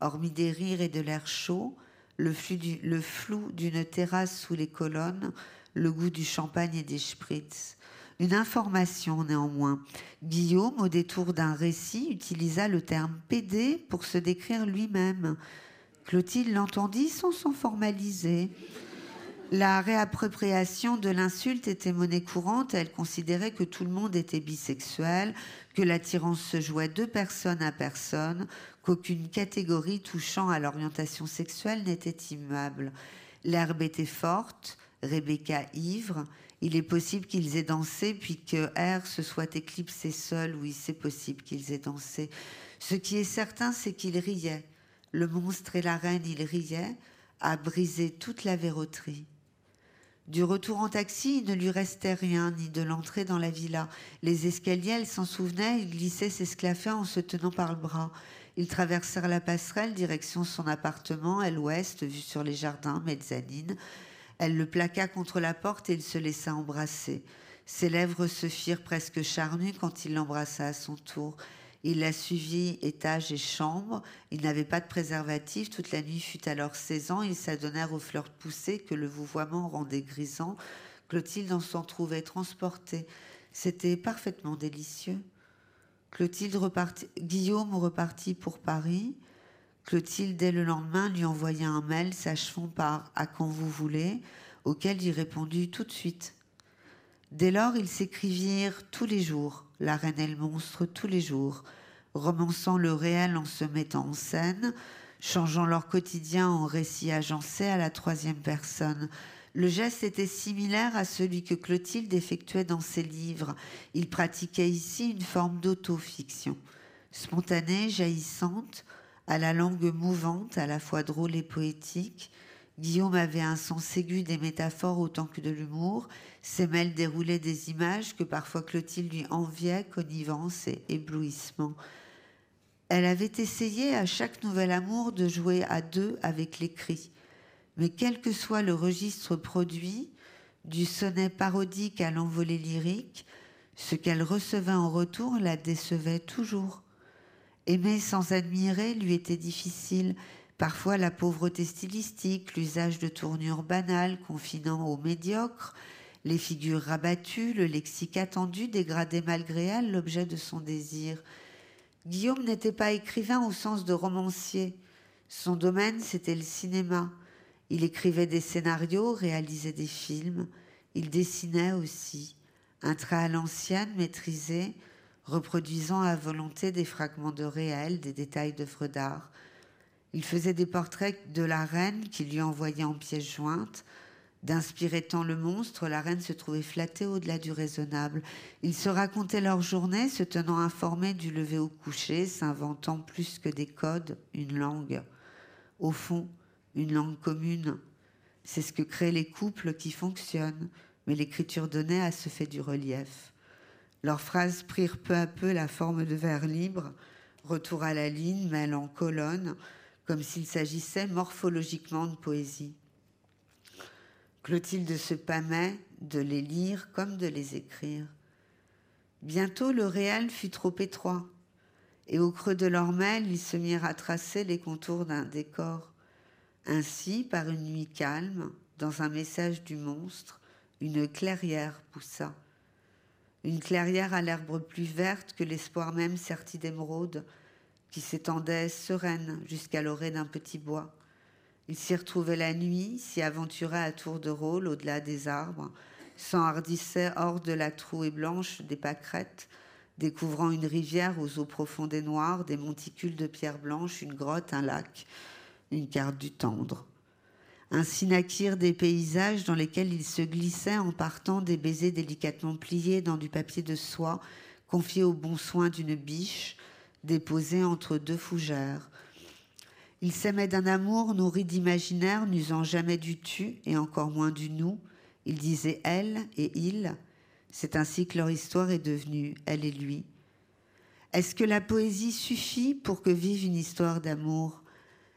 hormis des rires et de l'air chaud, le, le flou d'une terrasse sous les colonnes, le goût du champagne et des spritz. Une information néanmoins. Guillaume, au détour d'un récit, utilisa le terme pédé pour se décrire lui-même. Clotilde l'entendit sans s'en formaliser. La réappropriation de l'insulte était monnaie courante. Elle considérait que tout le monde était bisexuel, que l'attirance se jouait de personne à personne, qu'aucune catégorie touchant à l'orientation sexuelle n'était immuable. L'herbe était forte, Rebecca ivre. Il est possible qu'ils aient dansé, puis que R se soit éclipsé seul. Oui, c'est possible qu'ils aient dansé. Ce qui est certain, c'est qu'ils riaient. Le monstre et la reine, ils riaient, à briser toute la verroterie. Du retour en taxi, il ne lui restait rien, ni de l'entrée dans la villa. Les escaliers, elle s'en souvenait, il glissait, s'esclaffait en se tenant par le bras. Ils traversèrent la passerelle, direction son appartement, à l'ouest, vue sur les jardins, mezzanine. Elle le plaqua contre la porte et il se laissa embrasser. Ses lèvres se firent presque charnues quand il l'embrassa à son tour. Il la suivit étage et chambre. Il n'avait pas de préservatif. Toute la nuit fut alors 16 ans. Ils s'adonnèrent aux fleurs poussées que le vouvoiement rendait grisant. Clotilde en s'en trouvait transportée. C'était parfaitement délicieux. Clotilde repartit, Guillaume repartit pour Paris. Clotilde, dès le lendemain, lui envoya un mail s'achevant par À quand vous voulez, auquel il répondit tout de suite. Dès lors, ils s'écrivirent tous les jours, la reine et le monstre tous les jours, romançant le réel en se mettant en scène, changeant leur quotidien en récit agencé à la troisième personne. Le geste était similaire à celui que Clotilde effectuait dans ses livres. Il pratiquait ici une forme d'autofiction, spontanée, jaillissante, à la langue mouvante, à la fois drôle et poétique. Guillaume avait un sens aigu des métaphores autant que de l'humour. Ses mails déroulaient des images que parfois Clotilde lui enviait, connivence et éblouissement. Elle avait essayé à chaque nouvel amour de jouer à deux avec l'écrit. Mais quel que soit le registre produit, du sonnet parodique à l'envolée lyrique, ce qu'elle recevait en retour la décevait toujours. Aimer sans admirer lui était difficile, Parfois, la pauvreté stylistique, l'usage de tournures banales confinant au médiocre, les figures rabattues, le lexique attendu dégradaient malgré elle l'objet de son désir. Guillaume n'était pas écrivain au sens de romancier. Son domaine, c'était le cinéma. Il écrivait des scénarios, réalisait des films. Il dessinait aussi. Un trait à l'ancienne, maîtrisé, reproduisant à volonté des fragments de réel, des détails d'œuvres d'art. Il faisait des portraits de la reine qui lui envoyait en pièces jointes. D'inspirer tant le monstre, la reine se trouvait flattée au-delà du raisonnable. Ils se racontaient leur journée, se tenant informés du lever au coucher, s'inventant plus que des codes, une langue. Au fond, une langue commune. C'est ce que créent les couples qui fonctionnent, mais l'écriture donnait à ce fait du relief. Leurs phrases prirent peu à peu la forme de vers libres, retour à la ligne, mêle en colonne, comme s'il s'agissait morphologiquement de poésie. Clotilde se pâmait de les lire comme de les écrire. Bientôt le réel fut trop étroit, et au creux de leur mail, ils se mirent à tracer les contours d'un décor. Ainsi, par une nuit calme, dans un message du monstre, une clairière poussa. Une clairière à l'herbe plus verte que l'espoir même serti d'émeraude, s'étendait sereine jusqu'à l'orée d'un petit bois. Il s'y retrouvait la nuit, s'y aventurait à tour de rôle au-delà des arbres, s'enhardissait hors de la trouée blanche des pâquerettes, découvrant une rivière aux eaux profondes et noires, des monticules de pierre blanche, une grotte, un lac, une carte du tendre. Ainsi naquirent des paysages dans lesquels il se glissait en partant des baisers délicatement pliés dans du papier de soie, confiés au bon soin d'une biche, déposé entre deux fougères. Il s'aimait d'un amour nourri d'imaginaire, n'usant jamais du tu et encore moins du nous. Il disait elle et il. C'est ainsi que leur histoire est devenue elle et lui. Est-ce que la poésie suffit pour que vive une histoire d'amour?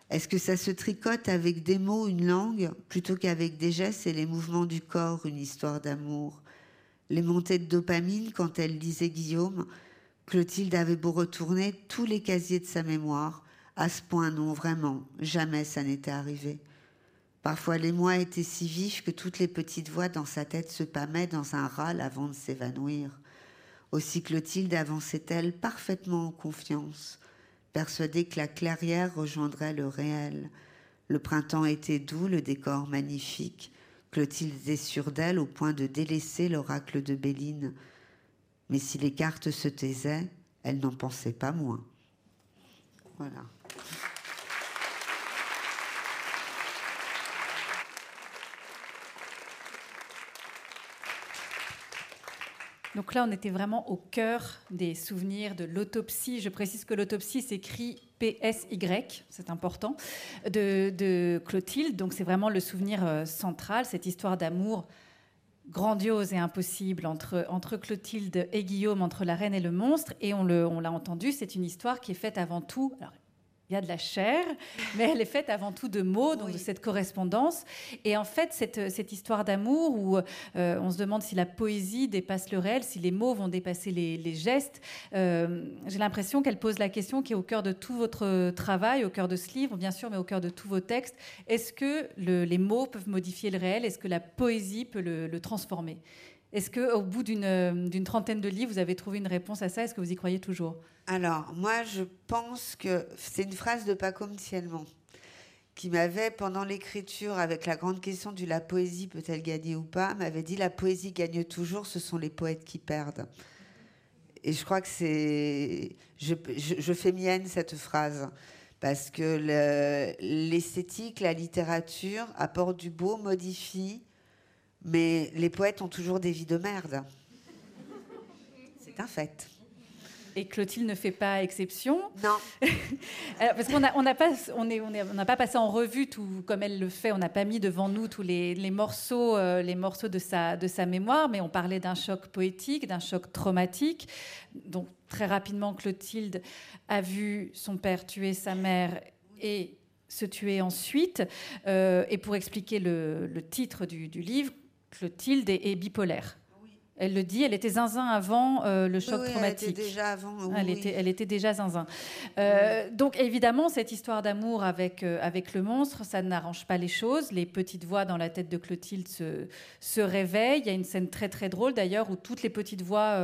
Est-ce que ça se tricote avec des mots, une langue, plutôt qu'avec des gestes et les mouvements du corps, une histoire d'amour? Les montées de dopamine quand elle lisait Guillaume, Clotilde avait beau retourner tous les casiers de sa mémoire, à ce point non, vraiment, jamais ça n'était arrivé. Parfois les mois étaient si vifs que toutes les petites voix dans sa tête se pâmaient dans un râle avant de s'évanouir. Aussi Clotilde avançait-elle parfaitement en confiance, persuadée que la clairière rejoindrait le réel. Le printemps était doux, le décor magnifique, Clotilde est sûre d'elle au point de délaisser l'oracle de Béline. Mais si les cartes se taisaient, elle n'en pensait pas moins. Voilà. Donc là, on était vraiment au cœur des souvenirs de l'autopsie. Je précise que l'autopsie s'écrit PSY, c'est important, de, Clotilde. Donc c'est vraiment le souvenir euh, central, cette histoire d'amour grandiose et impossible entre, Clotilde et Guillaume, entre la reine et le monstre. Et on l'a entendu, c'est une histoire qui est faite avant tout il y a de la chair, [laughs] mais elle est faite avant tout de mots, donc de cette correspondance. Et en fait, cette, cette histoire d'amour où euh, on se demande si la poésie dépasse le réel, si les mots vont dépasser les, gestes, euh, j'ai l'impression qu'elle pose la question qui est au cœur de tout votre travail, au cœur de ce livre, bien sûr, mais au cœur de tous vos textes. Est-ce que les mots peuvent modifier le réel? Est-ce que la poésie peut le, le transformer? Est-ce qu'au bout d'une trentaine de livres, vous avez trouvé une réponse à ça? Est-ce que vous y croyez toujours? Alors, moi, je pense que c'est une phrase de Paco Mtielman qui m'avait, pendant l'écriture, avec la grande question du la poésie peut-elle gagner ou pas, m'avait dit la poésie gagne toujours, ce sont les poètes qui perdent. Et je crois que c'est. Je, fais mienne cette phrase. Parce que l'esthétique, la littérature apporte du beau, modifie, mais les poètes ont toujours des vies de merde. C'est un fait. Et Clotilde ne fait pas exception. Non. [laughs] parce qu'on n'a on pas, on on pas passé en revue tout comme elle le fait. On n'a pas mis devant nous tous les, les morceaux, euh, les morceaux de sa, de sa mémoire, mais on parlait d'un choc poétique, d'un choc traumatique. Donc très rapidement, Clotilde a vu son père tuer sa mère et se tuer ensuite. Euh, et pour expliquer le, le titre du, du livre, Clotilde est, bipolaire. Elle le dit, elle était zinzin avant euh, le choc traumatique. Elle était déjà avant. elle, était, elle, était, déjà zinzin. Euh, donc évidemment, cette histoire d'amour avec, euh, avec le monstre, ça n'arrange pas les choses. Les petites voix dans la tête de Clotilde se, se réveillent. Il y a une scène très très drôle d'ailleurs où toutes les petites voix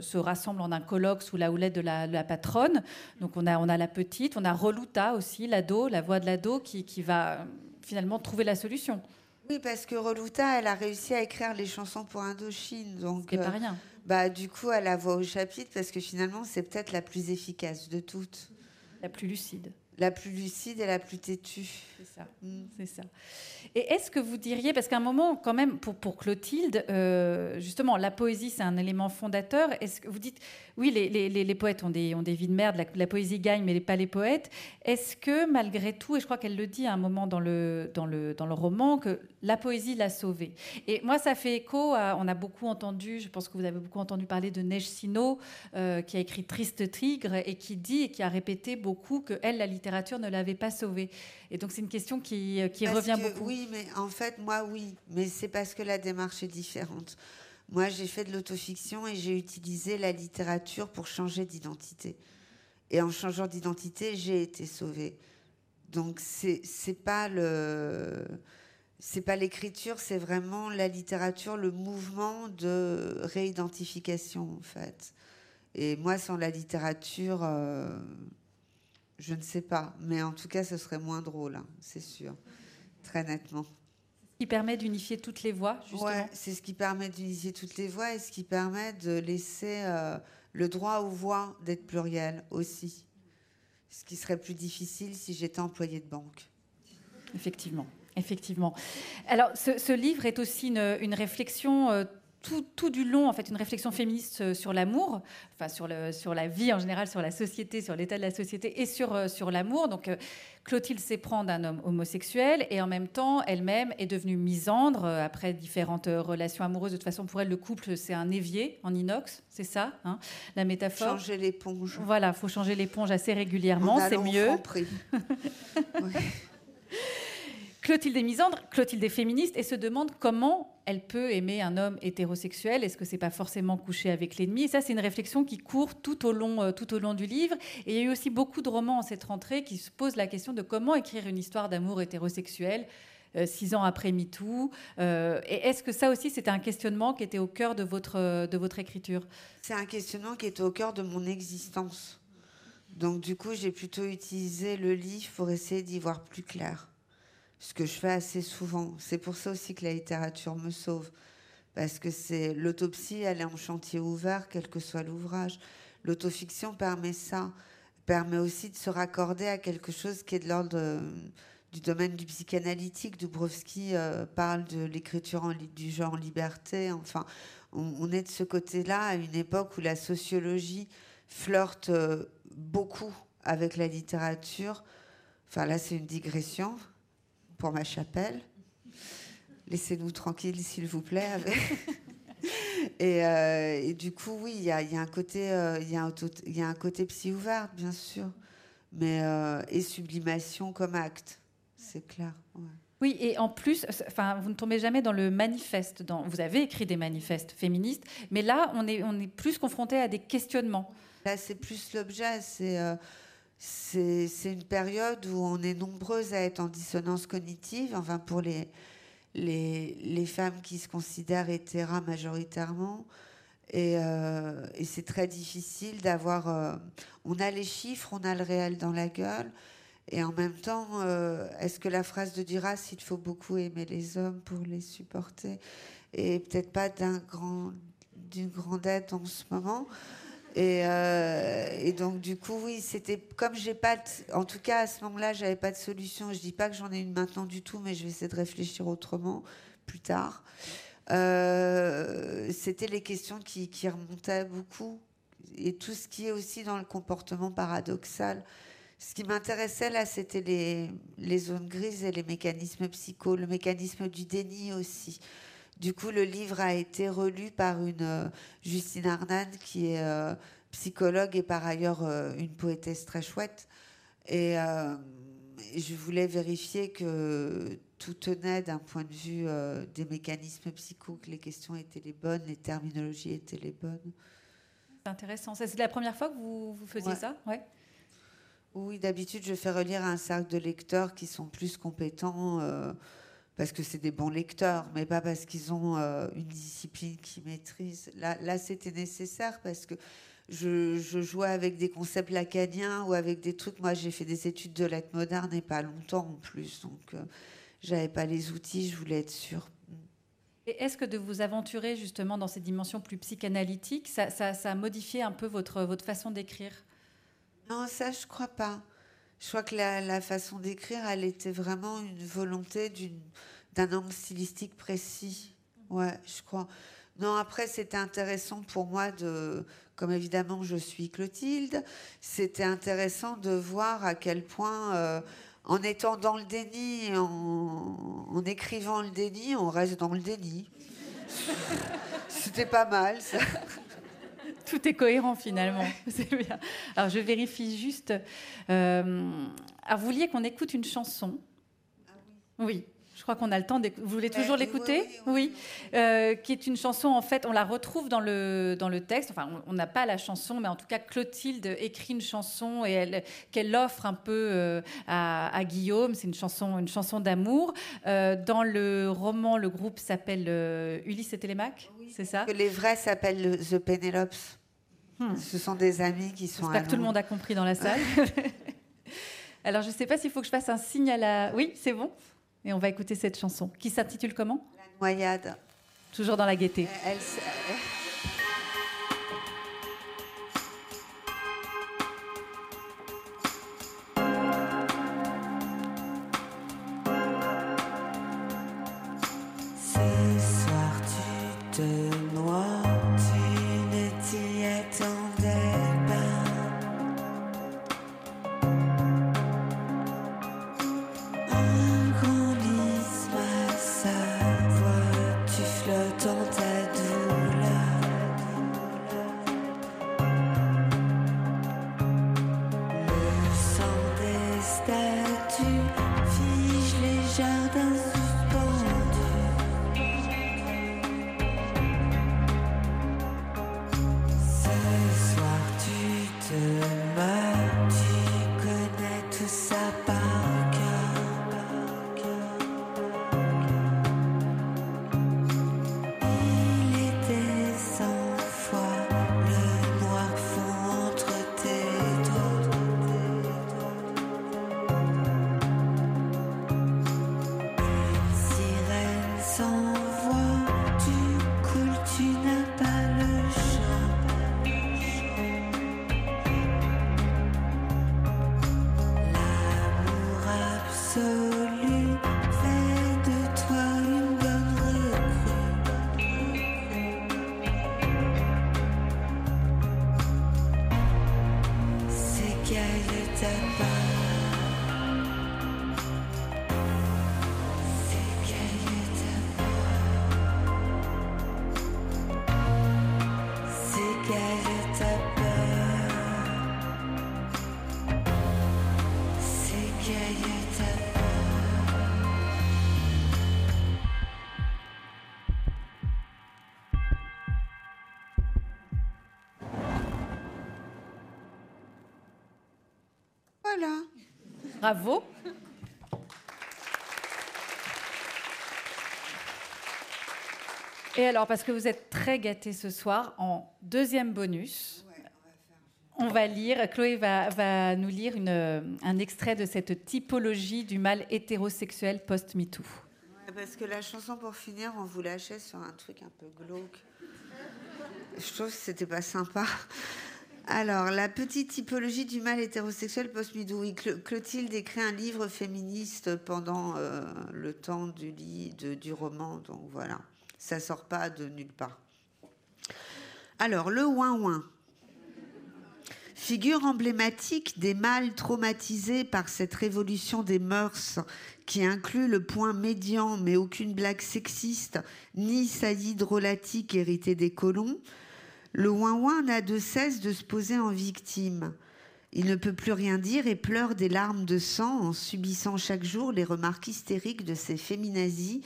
se rassemblent en un colloque sous la houlette de la, la, patronne. Donc on a, on a la petite, on a Relouta aussi, l'ado, la voix de l'ado qui, qui va finalement trouver la solution. Oui, parce que Relouta, elle a réussi à écrire les chansons pour Indochine. Donc, pas euh, rien. Bah, du coup, elle la voix au chapitre parce que finalement, c'est peut-être la plus efficace de toutes. La plus lucide. La plus lucide et la plus têtue. C'est ça. Mm. C'est ça. Et est-ce que vous diriez, parce qu'à un moment, quand même, pour, pour Clotilde, euh, justement, la poésie, c'est un élément fondateur. Est-ce que vous dites, oui, les, les, les, poètes ont des, ont des vies de merde, la, poésie gagne, mais pas les poètes. Est-ce que, malgré tout, et je crois qu'elle le dit à un moment dans le, dans le, dans le roman, que la poésie l'a sauvée? Et moi, ça fait écho à, on a beaucoup entendu, je pense que vous avez beaucoup entendu parler de Neige Sino, euh, qui a écrit Triste Tigre, et qui dit, et qui a répété beaucoup que elle, la littérature ne l'avait pas sauvée. Et donc, c'est une question qui, qui revient beaucoup. Oui, mais en fait, moi, oui. Mais c'est parce que la démarche est différente. Moi, j'ai fait de l'autofiction et j'ai utilisé la littérature pour changer d'identité. Et en changeant d'identité, j'ai été sauvée. Donc, c'est pas le. C'est pas l'écriture, c'est vraiment la littérature, le mouvement de réidentification, en fait. Et moi, sans la littérature, euh, je ne sais pas. Mais en tout cas, ce serait moins drôle, hein, c'est sûr. Très nettement qui permet d'unifier toutes les voix, justement. Ouais, c'est ce qui permet d'unifier toutes les voix et ce qui permet de laisser euh, le droit aux voix d'être pluriel aussi. Ce qui serait plus difficile si j'étais employé de banque. Effectivement, effectivement. Alors, ce, livre est aussi une, réflexion. Euh, tout, tout, du long, en fait, une réflexion féministe euh, sur l'amour, enfin sur, le, sur la vie en général, sur la société, sur l'état de la société et sur, sur l'amour. Donc, Clotilde s'éprend d'un homme homosexuel et en même temps, elle-même est devenue misandre euh, après différentes euh, relations amoureuses. De toute façon, pour elle, le couple, c'est un évier en inox, c'est ça, hein, la métaphore? Changer l'éponge. Voilà, faut changer l'éponge assez régulièrement, c'est mieux. [laughs] Clotilde est misandre, Clotilde est féministe et se demande comment elle peut aimer un homme hétérosexuel. Est-ce que c'est pas forcément coucher avec l'ennemi? Et ça, c'est une réflexion qui court tout au, long, euh, tout au long du livre. Et il y a eu aussi beaucoup de romans en cette rentrée qui se posent la question de comment écrire une histoire d'amour hétérosexuel. Euh, six ans après MeToo. Euh, et est-ce que ça aussi, c'était un questionnement qui était au cœur de votre, de votre écriture? C'est un questionnement qui était au cœur de mon existence. Donc du coup, j'ai plutôt utilisé le livre pour essayer d'y voir plus clair ce que je fais assez souvent. C'est pour ça aussi que la littérature me sauve. Parce que c'est l'autopsie, elle est en chantier ouvert, quel que soit l'ouvrage. L'autofiction permet ça, permet aussi de se raccorder à quelque chose qui est de l'ordre du domaine du psychanalytique. Dubrovski euh, parle de l'écriture du genre liberté. Enfin, on, est de ce côté-là à une époque où la sociologie flirte euh, beaucoup avec la littérature. Enfin, là, c'est une digression pour ma chapelle. Laissez-nous tranquilles, s'il vous plaît. [laughs] Euh, et, du coup, oui, il y a, un côté, il y, y, a un côté psy ouvert, bien sûr, mais et sublimation comme acte c'est clair. Oui, et en plus, enfin, vous ne tombez jamais dans le manifeste. Dans, vous avez écrit des manifestes féministes, mais là, on est, on est plus confronté à des questionnements. Là, c'est plus l'objet. C'est euh, c'est une période où on est nombreuses à être en dissonance cognitive. Enfin, pour les les, les femmes qui se considèrent hétéras majoritairement. Et, euh, c'est très difficile d'avoir. Euh, on a les chiffres, on a le réel dans la gueule. Et en même temps, euh, est-ce que la phrase de Duras, il faut beaucoup aimer les hommes pour les supporter, et peut-être pas d'un grand, d'une grande aide en ce moment et, euh, et, donc du coup, oui, c'était comme j'ai pas, en tout cas à ce moment-là, j'avais pas de solution. Je dis pas que j'en ai une maintenant du tout, mais je vais essayer de réfléchir autrement plus tard. Euh, c'était les questions qui, qui remontaient beaucoup et tout ce qui est aussi dans le comportement paradoxal ce qui m'intéressait là, c'était les, les, zones grises et les mécanismes psycho, le mécanisme du déni aussi. Du coup, le livre a été relu par une euh, Justine Arnan, qui est euh, psychologue et par ailleurs euh, une poétesse très chouette. Et je voulais vérifier que tout tenait d'un point de vue des mécanismes psycho, que les questions étaient les bonnes, les terminologies étaient les bonnes. C'est intéressant. C'est la première fois que vous, vous faisiez ça? Ouais. Oui, d'habitude, je fais relire à un cercle de lecteurs qui sont plus compétents parce que c'est des bons lecteurs, mais pas parce qu'ils ont euh, une discipline qu'ils maîtrisent. Là, là c'était nécessaire parce que je, jouais avec des concepts lacaniens ou avec des trucs. Moi, j'ai fait des études de lettres modernes et pas longtemps en plus, donc euh, j'avais pas les outils, je voulais être sûre. Et est-ce que de vous aventurer justement dans ces dimensions plus psychanalytiques, ça, ça a modifié un peu votre, votre façon d'écrire? Non, ça, je crois pas. Je crois que la, façon d'écrire, elle était vraiment une volonté d'un angle stylistique précis. Ouais, je crois. Non, après, c'était intéressant pour moi de, comme évidemment je suis Clotilde, c'était intéressant de voir à quel point, euh, en étant dans le déni, en, en écrivant le déni, on reste dans le déni. [laughs] c'était pas mal, ça. Tout est cohérent finalement. [laughs] C'est bien. Alors je vérifie juste. Euh, alors vous vouliez qu'on écoute une chanson? Ah oui. oui. Je crois qu'on a le temps. Vous voulez toujours l'écouter? Oui. Euh, qui est une chanson, en fait, on la retrouve dans le, dans le texte. Enfin, on n'a pas la chanson, mais en tout cas, Clotilde écrit une chanson et elle, qu'elle offre un peu euh, à, à, Guillaume. C'est une chanson, une chanson d'amour. dans le roman, le groupe s'appelle Ulysse et Télémaque c'est ça? Les vrais s'appellent The Penelopes. Hmm. Ce sont des amis qui sont. J'espère que tout le monde a compris dans la salle. [laughs] Alors, je ne sais pas s'il faut que je fasse un signe à la. Oui, c'est bon. Et on va écouter cette chanson qui s'intitule comment? La noyade. Toujours dans la gaieté. Elle... Bravo. Et alors, parce que vous êtes très gâtés ce soir, en deuxième bonus, on va lire, Chloé va, nous lire un extrait de cette typologie du mal hétérosexuel post-MeToo. parce que la chanson, pour finir, on vous lâchait sur un truc un peu glauque. Je trouve que c'était pas sympa. Alors, la petite typologie du mal hétérosexuel post-midou. Clotilde écrit un livre féministe pendant euh, le temps du roman, donc voilà, ça sort pas de nulle part. Alors, le ouin-ouin. Figure emblématique des mâles traumatisés par cette révolution des mœurs qui inclut le point médian mais aucune blague sexiste ni saillie drôlatique héritée des colons, le ouin-ouin n'a de cesse de se poser en victime. Il ne peut plus rien dire et pleure des larmes de sang en subissant chaque jour les remarques hystériques de ces féminazis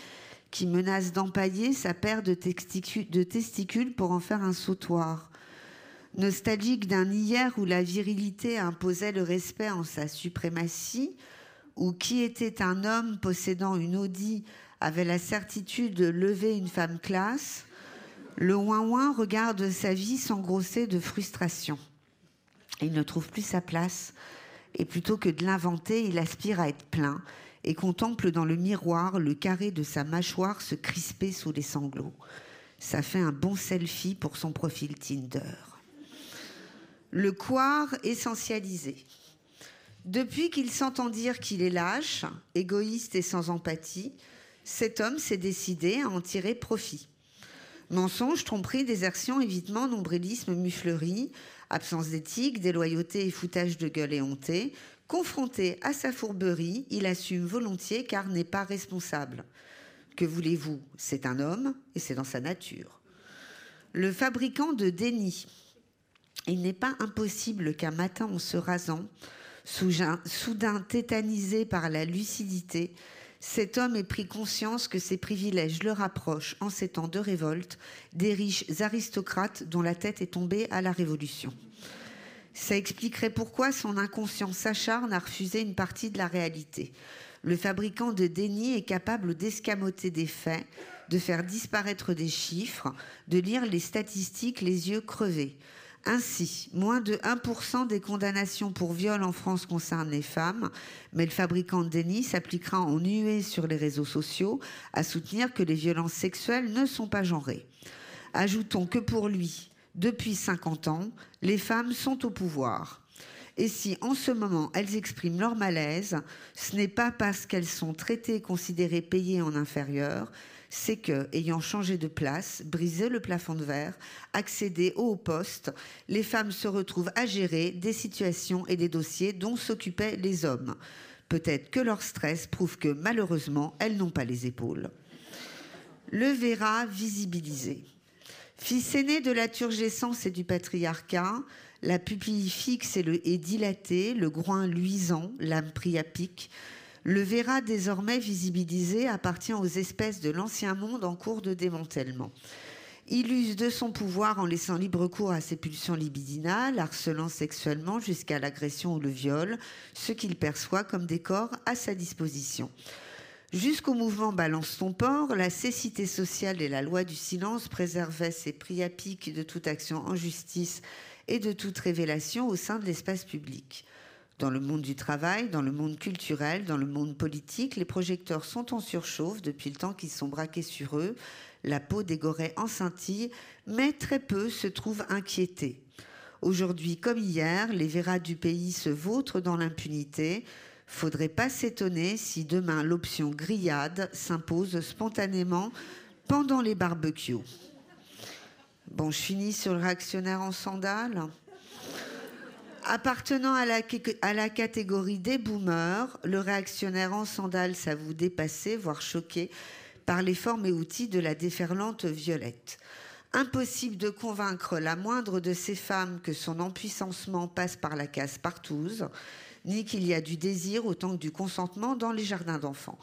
qui menacent d'empailler sa paire de, testicules pour en faire un sautoir. Nostalgique d'un hier où la virilité imposait le respect en sa suprématie, où qui était un homme possédant une Audi avait la certitude de lever une femme classe, le ouin-ouin regarde sa vie s'engrosser de frustration. Il ne trouve plus sa place et plutôt que de l'inventer, il aspire à être plein et contemple dans le miroir le carré de sa mâchoire se crisper sous les sanglots. Ça fait un bon selfie pour son profil Tinder. Le quart essentialisé. Depuis qu'il s'entend dire qu'il est lâche, égoïste et sans empathie, cet homme s'est décidé à en tirer profit. Mensonges, tromperies, désertion, évitement, nombrilisme, muflerie, absence d'éthique, déloyauté et foutage de gueule éhonté. Confronté à sa fourberie, il assume volontiers car n'est pas responsable. Que voulez-vous? C'est un homme et c'est dans sa nature. Le fabricant de déni. Il n'est pas impossible qu'un matin, en se rasant, soudain tétanisé par la lucidité, cet homme ait pris conscience que ses privilèges le rapprochent, en ces temps de révolte, des riches aristocrates dont la tête est tombée à la Révolution. Ça expliquerait pourquoi son inconscient s'acharne à refuser une partie de la réalité. Le fabricant de déni est capable d'escamoter des faits, de faire disparaître des chiffres, de lire les statistiques les yeux crevés. Ainsi, moins de 1% des condamnations pour viol en France concernent les femmes, mais le fabricant de déni s'appliquera en nuée sur les réseaux sociaux à soutenir que les violences sexuelles ne sont pas genrées. Ajoutons que pour lui, depuis 50 ans, les femmes sont au pouvoir. Et si en ce moment elles expriment leur malaise, ce n'est pas parce qu'elles sont traitées, considérées, payées en inférieur, c'est que, ayant changé de place, brisé le plafond de verre, accédé au poste, les femmes se retrouvent à gérer des situations et des dossiers dont s'occupaient les hommes. Peut-être que leur stress prouve que malheureusement, elles n'ont pas les épaules. Le verra visibilisé. Fils aîné de la turgescence et du patriarcat, la pupille fixe et, le, dilatée, le groin luisant, l'âme pris pic, le verra désormais visibilisé appartient aux espèces de l'ancien monde en cours de démantèlement. Il use de son pouvoir en laissant libre cours à ses pulsions libidinales, harcelant sexuellement jusqu'à l'agression ou le viol, ce qu'il perçoit comme des corps à sa disposition. Jusqu'au mouvement Balance ton port, la cécité sociale et la loi du silence préservaient ses priapiques de toute action en justice et de toute révélation au sein de l'espace public. Dans le monde du travail, dans le monde culturel, dans le monde politique, les projecteurs sont en surchauffe depuis le temps qu'ils sont braqués sur eux. La peau dégorée en scintille, mais très peu se trouvent inquiétés. Aujourd'hui comme hier, les verras du pays se vautrent dans l'impunité, Faudrait pas s'étonner si demain l'option grillade s'impose spontanément pendant les barbecues. Bon, je finis sur le réactionnaire en sandales. Appartenant à la, catégorie des boomers, le réactionnaire en sandales s'avoue dépassé, voire choqué, par les formes et outils de la déferlante violette. Impossible de convaincre la moindre de ces femmes que son empuissancement passe par la casse partouze, ni qu'il y a du désir autant que du consentement dans les jardins d'enfants.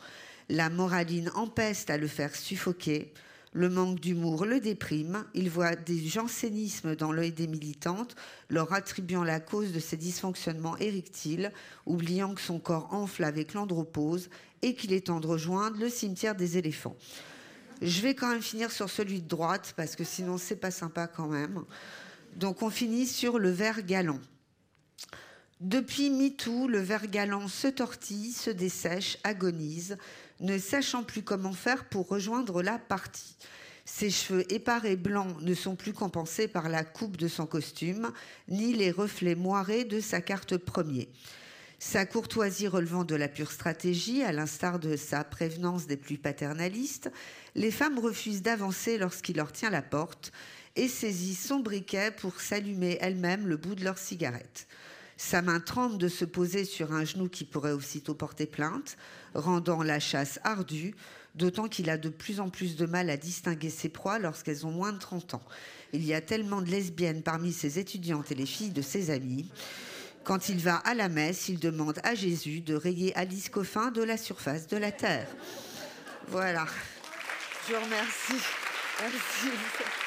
La moraline empeste à le faire suffoquer, le manque d'humour le déprime. Il voit des jansénismes dans l'œil des militantes, leur attribuant la cause de ses dysfonctionnements érectiles, oubliant que son corps enfle avec l'andropause et qu'il est temps de rejoindre le cimetière des éléphants. Je vais quand même finir sur celui de droite parce que sinon c'est pas sympa quand même. Donc on finit sur le vert galant. Depuis MeToo, le vert galant se tortille, se dessèche, agonise ne sachant plus comment faire pour rejoindre la partie. Ses cheveux épars blancs ne sont plus compensés par la coupe de son costume, ni les reflets moirés de sa carte premier. Sa courtoisie relevant de la pure stratégie, à l'instar de sa prévenance des plus paternalistes, les femmes refusent d'avancer lorsqu'il leur tient la porte et saisissent son briquet pour s'allumer elles-mêmes le bout de leur cigarette. Sa main tremble de se poser sur un genou qui pourrait aussitôt porter plainte, rendant la chasse ardue, d'autant qu'il a de plus en plus de mal à distinguer ses proies lorsqu'elles ont moins de 30 ans. Il y a tellement de lesbiennes parmi ses étudiantes et les filles de ses amis. Quand il va à la messe, il demande à Jésus de rayer Alice Coffin de la surface de la terre. Voilà. Je vous remercie. Merci.